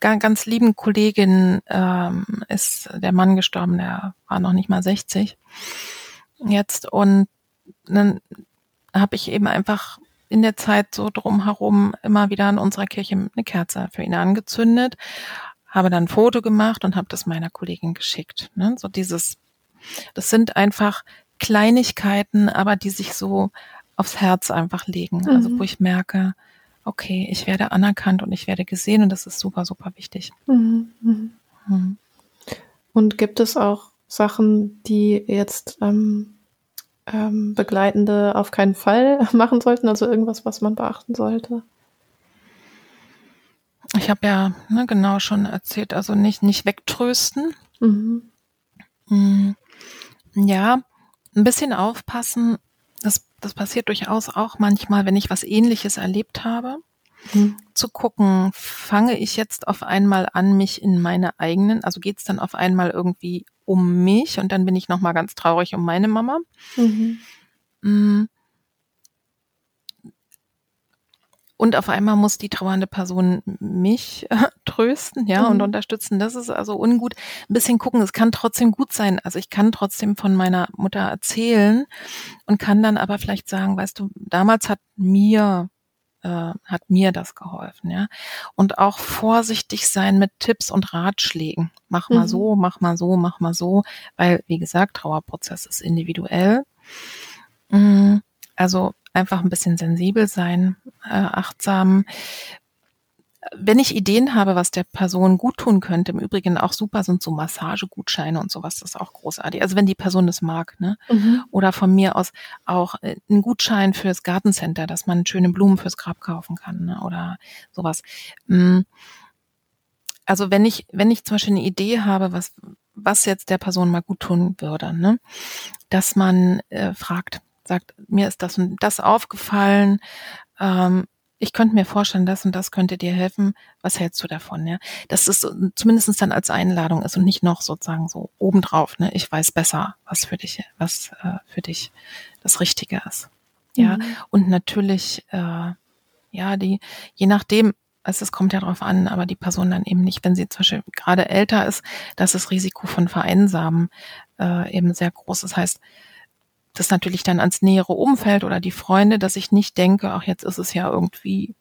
ganz lieben Kollegin ähm, ist der Mann gestorben, der war noch nicht mal 60 jetzt und dann habe ich eben einfach in der Zeit so drumherum immer wieder in unserer Kirche eine Kerze für ihn angezündet, habe dann ein Foto gemacht und habe das meiner Kollegin geschickt. Ne? So dieses, das sind einfach Kleinigkeiten, aber die sich so aufs Herz einfach legen. Also mhm. Also wo ich merke, okay, ich werde anerkannt und ich werde gesehen und das ist super, super wichtig. Mhm. Mhm. mhm. Und gibt es auch Sachen, die jetzt ähm, ähm, Begleitende auf keinen Fall machen sollten? Also irgendwas, was man beachten sollte? Ich habe ja ne, genau schon erzählt, also nicht, nicht wegtrösten. Mhm. Mm, ja, ein bisschen aufpassen. Das, das passiert durchaus auch manchmal, wenn ich was ähnliches erlebt habe. Mhm. Zu gucken, fange ich jetzt auf einmal an, mich in meine eigenen, also geht es dann auf einmal irgendwie um mich und dann bin ich nochmal ganz traurig um meine Mama. Mhm. Mm. Und auf einmal muss die trauernde Person mich äh, trösten, ja, mhm. und unterstützen. Das ist also ungut. Ein bisschen gucken, es kann trotzdem gut sein. Also ich kann trotzdem von meiner Mutter erzählen und kann dann aber vielleicht sagen, weißt du, damals hat mir äh, hat mir das geholfen, ja. Und auch vorsichtig sein mit Tipps und Ratschlägen. Mach mal mhm. so, mach mal so, mach mal so, weil, wie gesagt, Trauerprozess ist individuell. Mhm. Also einfach ein bisschen sensibel sein, äh, achtsam. Wenn ich Ideen habe, was der Person gut tun könnte, im Übrigen auch super sind so Massagegutscheine und sowas, das ist auch großartig. Also wenn die Person das mag, ne? Mhm. Oder von mir aus auch äh, ein Gutschein fürs Gartencenter, dass man schöne Blumen fürs Grab kaufen kann, ne? Oder sowas. Mm. Also wenn ich, wenn ich zum Beispiel eine Idee habe, was, was jetzt der Person mal gut tun würde, ne? Dass man äh, fragt, sagt, mir ist das und das aufgefallen, ähm, ich könnte mir vorstellen, das und das könnte dir helfen. Was hältst du davon? Ja, dass es zumindest dann als Einladung ist und nicht noch sozusagen so obendrauf. Ne, ich weiß besser, was für dich, was äh, für dich das Richtige ist. Ja, mhm. und natürlich, äh, ja, die, je nachdem, also es kommt ja drauf an, aber die Person dann eben nicht, wenn sie zum Beispiel gerade älter ist, dass das Risiko von Vereinsamen äh, eben sehr groß ist. Das heißt, das natürlich dann ans nähere Umfeld oder die Freunde, dass ich nicht denke, ach, jetzt ist es ja irgendwie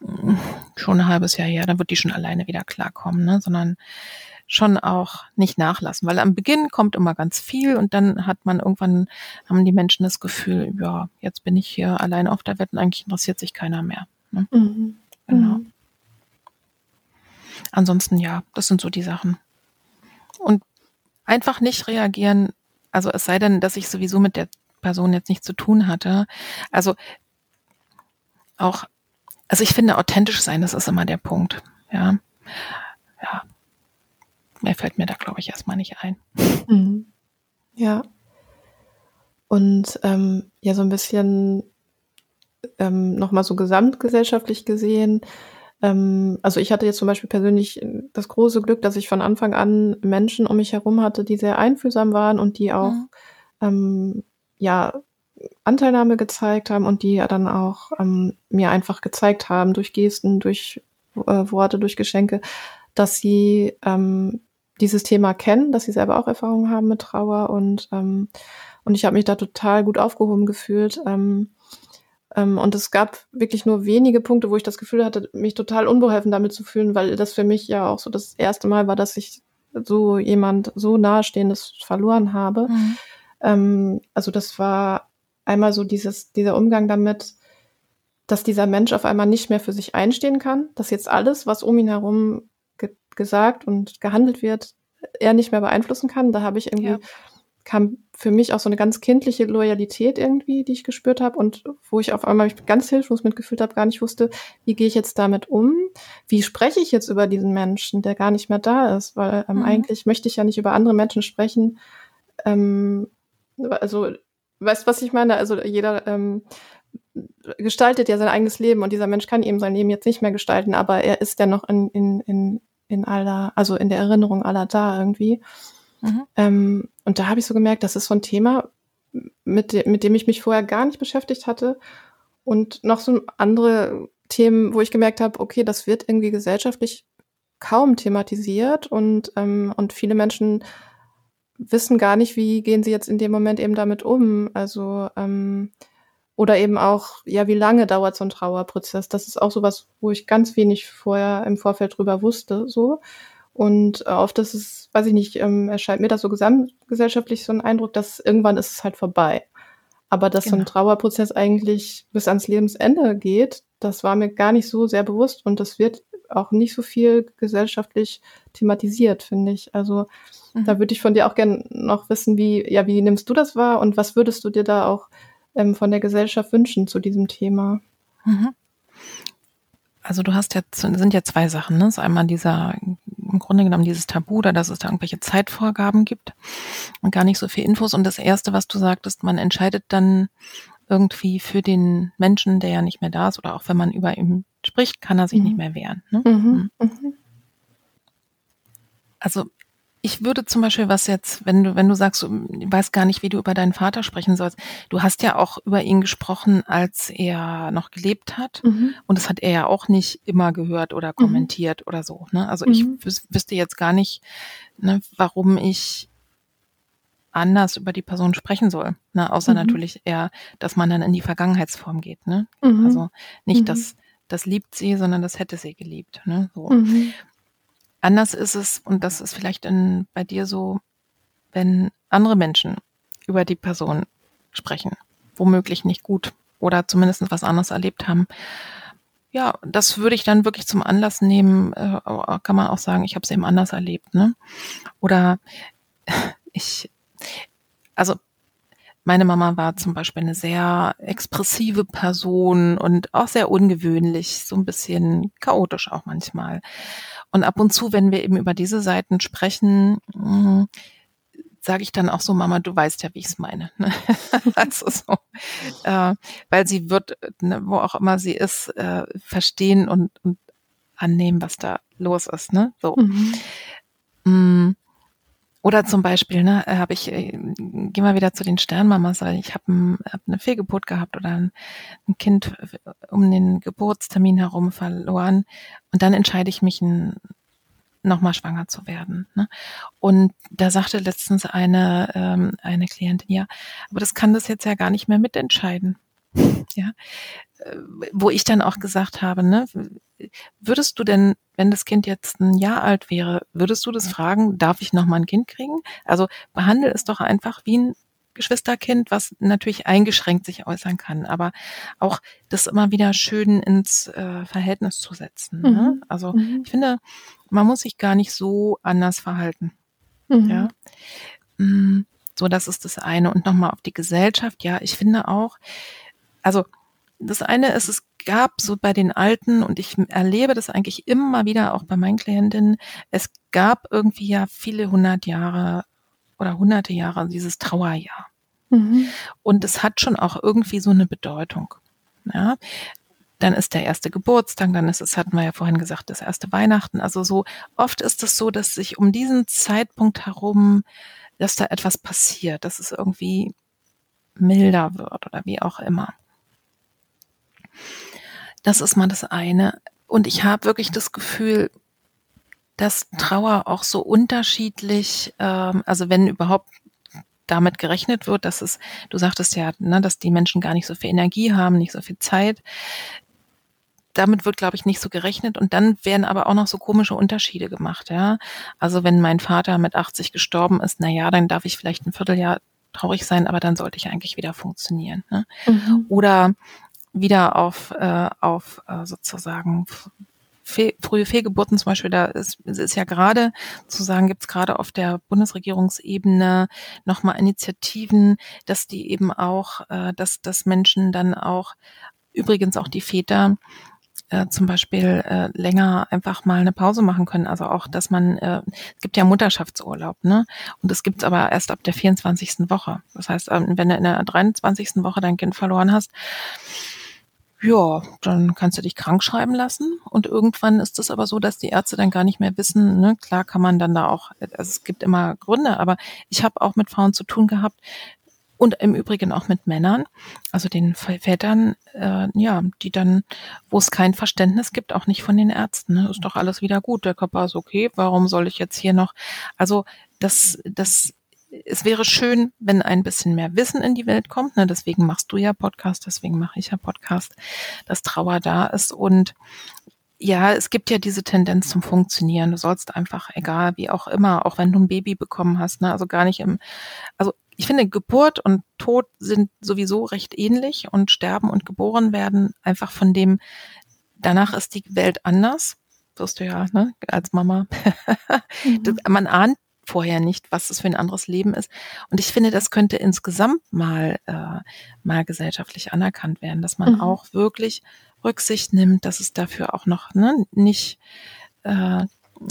hm, schon ein halbes Jahr her, dann wird die schon alleine wieder klarkommen, ne? sondern schon auch nicht nachlassen, weil am Beginn kommt immer ganz viel und dann hat man irgendwann, haben die Menschen das Gefühl, ja, jetzt bin ich hier allein auf der Welt und eigentlich interessiert sich keiner mehr. Ne? Mhm. Genau. Mhm. Ansonsten ja, das sind so die Sachen. Und einfach nicht reagieren, also es sei denn, dass ich sowieso mit der Person jetzt nichts zu tun hatte. Also auch, also ich finde, authentisch sein, das ist immer der Punkt. Ja. Ja. Mehr fällt mir da, glaube ich, erstmal nicht ein. Mhm. Ja. Und ähm, ja, so ein bisschen ähm, nochmal so gesamtgesellschaftlich gesehen, ähm, also ich hatte jetzt zum Beispiel persönlich das große Glück, dass ich von Anfang an Menschen um mich herum hatte, die sehr einfühlsam waren und die auch mhm. ähm, ja Anteilnahme gezeigt haben und die ja dann auch ähm, mir einfach gezeigt haben durch Gesten, durch äh, Worte, durch Geschenke, dass sie ähm, dieses Thema kennen, dass sie selber auch Erfahrungen haben mit Trauer und ähm, und ich habe mich da total gut aufgehoben gefühlt. Ähm, und es gab wirklich nur wenige Punkte, wo ich das Gefühl hatte, mich total unbeholfen damit zu fühlen, weil das für mich ja auch so das erste Mal war, dass ich so jemand so nahestehendes verloren habe. Mhm. Ähm, also das war einmal so dieses, dieser Umgang damit, dass dieser Mensch auf einmal nicht mehr für sich einstehen kann, dass jetzt alles, was um ihn herum ge gesagt und gehandelt wird, er nicht mehr beeinflussen kann. Da habe ich irgendwie, ja. Kam für mich auch so eine ganz kindliche Loyalität irgendwie, die ich gespürt habe und wo ich auf einmal mich ganz hilflos mitgefühlt habe, gar nicht wusste, wie gehe ich jetzt damit um? Wie spreche ich jetzt über diesen Menschen, der gar nicht mehr da ist? Weil ähm, mhm. eigentlich möchte ich ja nicht über andere Menschen sprechen. Ähm, also, weißt du, was ich meine? Also jeder ähm, gestaltet ja sein eigenes Leben und dieser Mensch kann eben sein Leben jetzt nicht mehr gestalten, aber er ist ja noch in, in, in, in aller, also in der Erinnerung aller da irgendwie. Mhm. Ähm, und da habe ich so gemerkt, das ist so ein Thema, mit, de mit dem ich mich vorher gar nicht beschäftigt hatte. Und noch so andere Themen, wo ich gemerkt habe, okay, das wird irgendwie gesellschaftlich kaum thematisiert und, ähm, und viele Menschen wissen gar nicht, wie gehen sie jetzt in dem Moment eben damit um. Also ähm, oder eben auch, ja, wie lange dauert so ein Trauerprozess? Das ist auch sowas, wo ich ganz wenig vorher im Vorfeld drüber wusste, so. Und äh, oft ist es, weiß ich nicht, ähm, erscheint mir das so gesamtgesellschaftlich so ein Eindruck, dass irgendwann ist es halt vorbei. Aber dass genau. so ein genau. Trauerprozess eigentlich bis ans Lebensende geht, das war mir gar nicht so sehr bewusst und das wird auch nicht so viel gesellschaftlich thematisiert, finde ich. Also mhm. da würde ich von dir auch gerne noch wissen, wie, ja, wie nimmst du das wahr und was würdest du dir da auch ähm, von der Gesellschaft wünschen zu diesem Thema? Mhm. Also du hast jetzt, sind ja zwei Sachen, ne? Das ist einmal dieser, im Grunde genommen dieses Tabu, da dass es da irgendwelche Zeitvorgaben gibt und gar nicht so viel Infos. Und das erste, was du sagtest, man entscheidet dann irgendwie für den Menschen, der ja nicht mehr da ist, oder auch wenn man über ihn spricht, kann er sich mhm. nicht mehr wehren. Ne? Mhm. Mhm. mhm. Also ich würde zum Beispiel was jetzt, wenn du, wenn du sagst, du weißt gar nicht, wie du über deinen Vater sprechen sollst. Du hast ja auch über ihn gesprochen, als er noch gelebt hat. Mhm. Und das hat er ja auch nicht immer gehört oder mhm. kommentiert mhm. oder so. Ne? Also mhm. ich wüs wüsste jetzt gar nicht, ne, warum ich anders über die Person sprechen soll. Ne? Außer mhm. natürlich eher, dass man dann in die Vergangenheitsform geht. Ne? Mhm. Also nicht, dass das liebt sie, sondern das hätte sie geliebt. Ne? So. Anders ist es, und das ist vielleicht in, bei dir so, wenn andere Menschen über die Person sprechen, womöglich nicht gut oder zumindest was anderes erlebt haben. Ja, das würde ich dann wirklich zum Anlass nehmen, äh, kann man auch sagen, ich habe es eben anders erlebt. Ne? Oder ich, also meine Mama war zum Beispiel eine sehr expressive Person und auch sehr ungewöhnlich, so ein bisschen chaotisch auch manchmal. Und ab und zu, wenn wir eben über diese Seiten sprechen, hm, sage ich dann auch so, Mama, du weißt ja, wie ich es meine. Ne? also so, äh, weil sie wird, ne, wo auch immer sie ist, äh, verstehen und, und annehmen, was da los ist. Ne? So. Mhm. Mm. Oder zum Beispiel, ne, äh, habe ich, äh, geh mal wieder zu den Sternmamas, weil ich habe hab eine Fehlgeburt gehabt oder ein, ein, Kind um den Geburtstermin herum verloren und dann entscheide ich mich, nochmal schwanger zu werden. Ne? Und da sagte letztens eine, ähm, eine Klientin, ja, aber das kann das jetzt ja gar nicht mehr mitentscheiden. Ja, äh, wo ich dann auch gesagt habe, ne, würdest du denn, wenn das Kind jetzt ein Jahr alt wäre, würdest du das fragen, darf ich noch mal ein Kind kriegen? Also behandle es doch einfach wie ein Geschwisterkind, was natürlich eingeschränkt sich äußern kann, aber auch das immer wieder schön ins äh, Verhältnis zu setzen. Ne? Mhm. Ne? Also mhm. ich finde, man muss sich gar nicht so anders verhalten. Mhm. Ja. Mm, so, das ist das eine. Und nochmal auf die Gesellschaft. Ja, ich finde auch, also das eine ist, es gab so bei den Alten, und ich erlebe das eigentlich immer wieder auch bei meinen Klientinnen, es gab irgendwie ja viele hundert Jahre oder hunderte Jahre dieses Trauerjahr. Mhm. Und es hat schon auch irgendwie so eine Bedeutung. Ja, dann ist der erste Geburtstag, dann ist es, hatten wir ja vorhin gesagt, das erste Weihnachten. Also so oft ist es so, dass sich um diesen Zeitpunkt herum, dass da etwas passiert, dass es irgendwie milder wird oder wie auch immer. Das ist mal das eine. Und ich habe wirklich das Gefühl, dass Trauer auch so unterschiedlich, ähm, also wenn überhaupt damit gerechnet wird, dass es, du sagtest ja, ne, dass die Menschen gar nicht so viel Energie haben, nicht so viel Zeit. Damit wird, glaube ich, nicht so gerechnet. Und dann werden aber auch noch so komische Unterschiede gemacht, ja. Also wenn mein Vater mit 80 gestorben ist, na ja, dann darf ich vielleicht ein Vierteljahr traurig sein, aber dann sollte ich eigentlich wieder funktionieren. Ne? Mhm. Oder wieder auf, äh, auf äh, sozusagen Fe frühe Fehlgeburten zum Beispiel, da ist, ist ja gerade zu sagen, gibt es gerade auf der Bundesregierungsebene nochmal Initiativen, dass die eben auch, äh, dass, dass Menschen dann auch, übrigens auch die Väter, äh, zum Beispiel äh, länger einfach mal eine Pause machen können. Also auch, dass man, äh, es gibt ja Mutterschaftsurlaub, ne? Und es gibt aber erst ab der 24. Woche. Das heißt, ähm, wenn du in der 23. Woche dein Kind verloren hast, ja, dann kannst du dich krank schreiben lassen. Und irgendwann ist es aber so, dass die Ärzte dann gar nicht mehr wissen. Ne? Klar kann man dann da auch, also es gibt immer Gründe, aber ich habe auch mit Frauen zu tun gehabt, und im Übrigen auch mit Männern, also den Vätern, äh, ja, die dann, wo es kein Verständnis gibt, auch nicht von den Ärzten. Ne? Ist doch alles wieder gut, der Körper ist okay, warum soll ich jetzt hier noch? Also das, das, es wäre schön, wenn ein bisschen mehr Wissen in die Welt kommt. Ne? Deswegen machst du ja Podcast, deswegen mache ich ja Podcast, dass Trauer da ist und ja, es gibt ja diese Tendenz zum Funktionieren. Du sollst einfach, egal wie auch immer, auch wenn du ein Baby bekommen hast, ne, also gar nicht im, also ich finde, Geburt und Tod sind sowieso recht ähnlich und Sterben und geboren werden einfach von dem, danach ist die Welt anders. Wirst du ja, ne, als Mama. mhm. Man ahnt vorher nicht, was das für ein anderes Leben ist. Und ich finde, das könnte insgesamt mal, äh, mal gesellschaftlich anerkannt werden, dass man mhm. auch wirklich Rücksicht nimmt, dass es dafür auch noch ne, nicht, äh,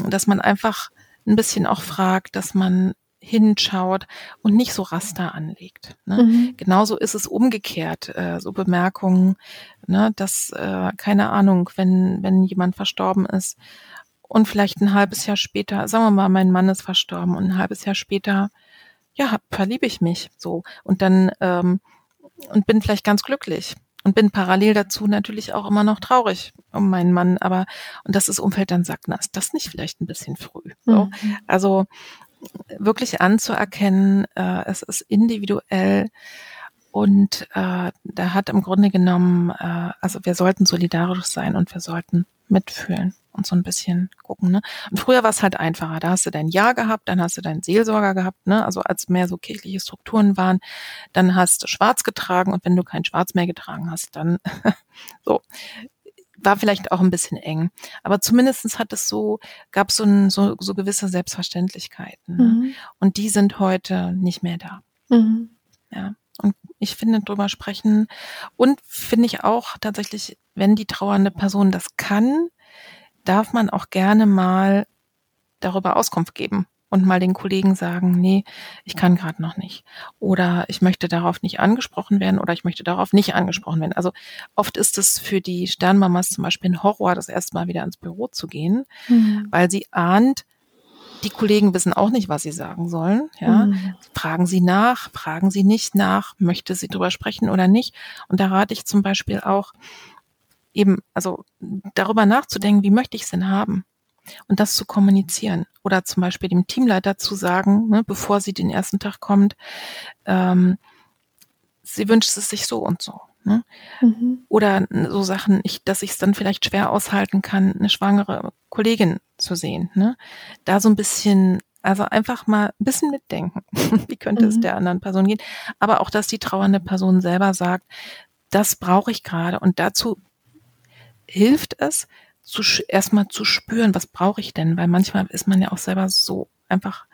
dass man einfach ein bisschen auch fragt, dass man hinschaut und nicht so Raster anlegt. Ne? Mhm. Genauso ist es umgekehrt, äh, so Bemerkungen, ne, dass, äh, keine Ahnung, wenn, wenn jemand verstorben ist und vielleicht ein halbes Jahr später, sagen wir mal, mein Mann ist verstorben und ein halbes Jahr später, ja, verliebe ich mich so und dann ähm, und bin vielleicht ganz glücklich und bin parallel dazu natürlich auch immer noch traurig um meinen Mann, aber und das ist Umfeld dann sagt, na, ist das nicht vielleicht ein bisschen früh? So? Mhm. Also wirklich anzuerkennen, äh, es ist individuell und äh, da hat im Grunde genommen, äh, also wir sollten solidarisch sein und wir sollten mitfühlen und so ein bisschen gucken. Ne? Und früher war es halt einfacher. Da hast du dein Jahr gehabt, dann hast du deinen Seelsorger gehabt, ne? Also als mehr so kirchliche Strukturen waren, dann hast du Schwarz getragen und wenn du kein Schwarz mehr getragen hast, dann so war vielleicht auch ein bisschen eng. Aber zumindestens hat es so, gab so, ein, so, so gewisse Selbstverständlichkeiten. Ne? Mhm. Und die sind heute nicht mehr da. Mhm. Ja. Und ich finde, drüber sprechen und finde ich auch tatsächlich, wenn die trauernde Person das kann, darf man auch gerne mal darüber Auskunft geben und mal den Kollegen sagen, nee, ich kann gerade noch nicht. Oder ich möchte darauf nicht angesprochen werden oder ich möchte darauf nicht angesprochen werden. Also oft ist es für die Sternmamas zum Beispiel ein Horror, das erste Mal wieder ins Büro zu gehen, mhm. weil sie ahnt, die Kollegen wissen auch nicht, was sie sagen sollen. Ja, mhm. fragen sie nach, fragen sie nicht nach, möchte sie drüber sprechen oder nicht. Und da rate ich zum Beispiel auch eben, also darüber nachzudenken, wie möchte ich es denn haben? und das zu kommunizieren oder zum Beispiel dem Teamleiter zu sagen, ne, bevor sie den ersten Tag kommt, ähm, sie wünscht es sich so und so. Ne? Mhm. Oder so Sachen, ich, dass ich es dann vielleicht schwer aushalten kann, eine schwangere Kollegin zu sehen. Ne? Da so ein bisschen, also einfach mal ein bisschen mitdenken. Wie könnte mhm. es der anderen Person gehen? Aber auch, dass die trauernde Person selber sagt, das brauche ich gerade. Und dazu hilft es, zu, erstmal zu spüren, was brauche ich denn? Weil manchmal ist man ja auch selber so einfach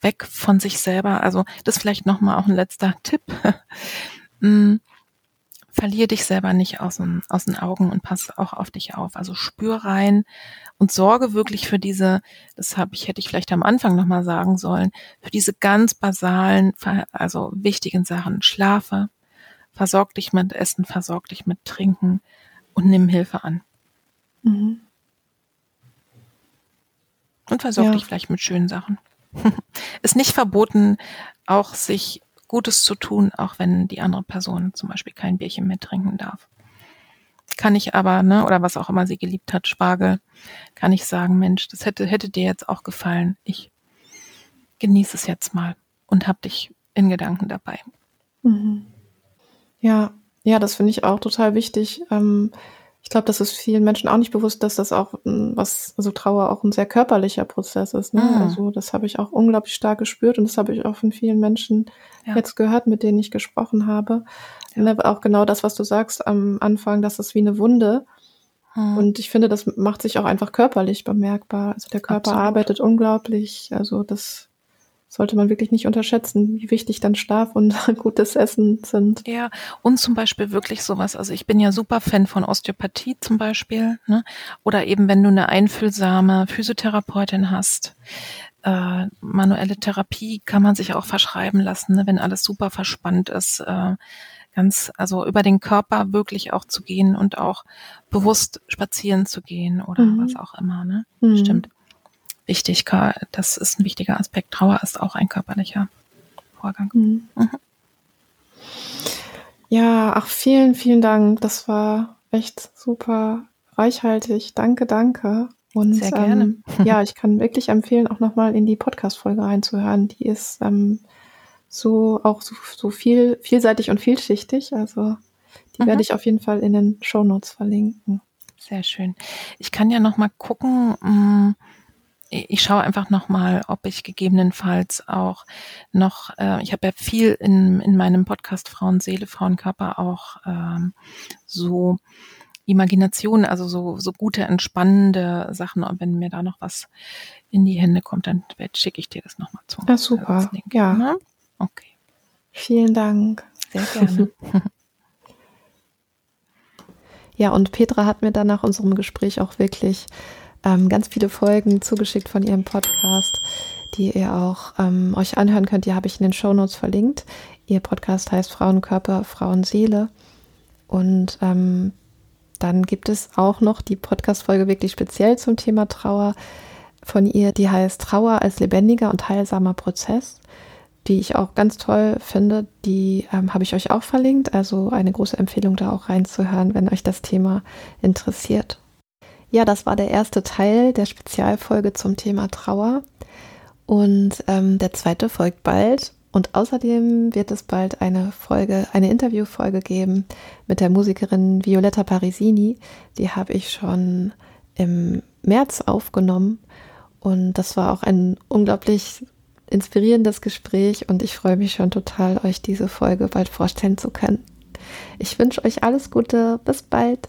weg von sich selber. Also das vielleicht nochmal auch ein letzter Tipp. mm, verlier dich selber nicht aus, aus den Augen und pass auch auf dich auf. Also spür rein und sorge wirklich für diese, das habe ich, hätte ich vielleicht am Anfang nochmal sagen sollen, für diese ganz basalen, also wichtigen Sachen. Schlafe, versorg dich mit Essen, versorg dich mit Trinken und nimm Hilfe an. Mhm. Und versorg ja. dich vielleicht mit schönen Sachen. Ist nicht verboten, auch sich Gutes zu tun, auch wenn die andere Person zum Beispiel kein Bierchen mehr trinken darf. Kann ich aber, ne, oder was auch immer sie geliebt hat, Spargel, kann ich sagen, Mensch, das hätte, hätte dir jetzt auch gefallen. Ich genieße es jetzt mal und hab dich in Gedanken dabei. Mhm. Ja, ja, das finde ich auch total wichtig. Ähm, ich glaube, das ist vielen Menschen auch nicht bewusst, dass das auch was, also Trauer auch ein sehr körperlicher Prozess ist. Ne? Mhm. Also das habe ich auch unglaublich stark gespürt und das habe ich auch von vielen Menschen ja. jetzt gehört, mit denen ich gesprochen habe. Ja. Und auch genau das, was du sagst am Anfang, dass es wie eine Wunde Hm. Und ich finde, das macht sich auch einfach körperlich bemerkbar. Also der Körper Absolut. arbeitet unglaublich. Also das sollte man wirklich nicht unterschätzen, wie wichtig dann Schlaf und gutes Essen sind. Ja, und zum Beispiel wirklich sowas. Also ich bin ja super Fan von Osteopathie zum Beispiel. Ne? Oder eben, wenn du eine einfühlsame Physiotherapeutin hast. Äh, manuelle Therapie kann man sich auch verschreiben lassen, ne? wenn alles super verspannt ist. Äh, ganz, also über den Körper wirklich auch zu gehen und auch bewusst spazieren zu gehen oder Mhm. was auch immer. Ne? Mhm. Stimmt. Wichtig, das ist ein wichtiger Aspekt. Trauer ist auch ein körperlicher Vorgang. Mhm. Mhm. Ja, ach, vielen, vielen Dank. Das war echt super reichhaltig. Danke, danke. Und Sehr gerne. Ähm, ja, ich kann wirklich empfehlen, auch nochmal in die Podcast-Folge reinzuhören. Die ist ähm, so auch so, so viel, vielseitig und vielschichtig. Also die Mhm. werde ich auf jeden Fall in den Shownotes verlinken. Sehr schön. Ich kann ja noch mal gucken. Ich schaue einfach noch mal, ob ich gegebenenfalls auch noch, äh, ich habe ja viel in, in meinem Podcast Frauen Seele, Frauenkörper auch ähm, so Imagination, also so, so gute, entspannende Sachen. Und wenn mir da noch was in die Hände kommt, dann schicke ich dir das noch mal zu. Ah, super. Link, Ja. ne? Okay, Vielen Dank. sehr gerne. Ja, und Petra hat mir dann nach unserem Gespräch auch wirklich ähm, ganz viele Folgen zugeschickt von ihrem Podcast, die ihr auch ähm, euch anhören könnt. Die habe ich in den Shownotes verlinkt. Ihr Podcast heißt Frauenkörper, Frauenseele. Und ähm, dann gibt es auch noch die Podcast-Folge wirklich speziell zum Thema Trauer von ihr, die heißt Trauer als lebendiger und heilsamer Prozess, die ich auch ganz toll finde. Die ähm, habe ich euch auch verlinkt, also eine große Empfehlung da auch reinzuhören, wenn euch das Thema interessiert. Ja, das war der erste Teil der Spezialfolge zum Thema Trauer und ähm, der zweite folgt bald. Und außerdem wird es bald eine Folge, eine Interviewfolge geben mit der Musikerin Violetta Parisini. Die habe ich schon im März aufgenommen. Und das war auch ein unglaublich inspirierendes Gespräch und ich freue mich schon total, euch diese Folge bald vorstellen zu können. Ich wünsche euch alles Gute. Bis bald.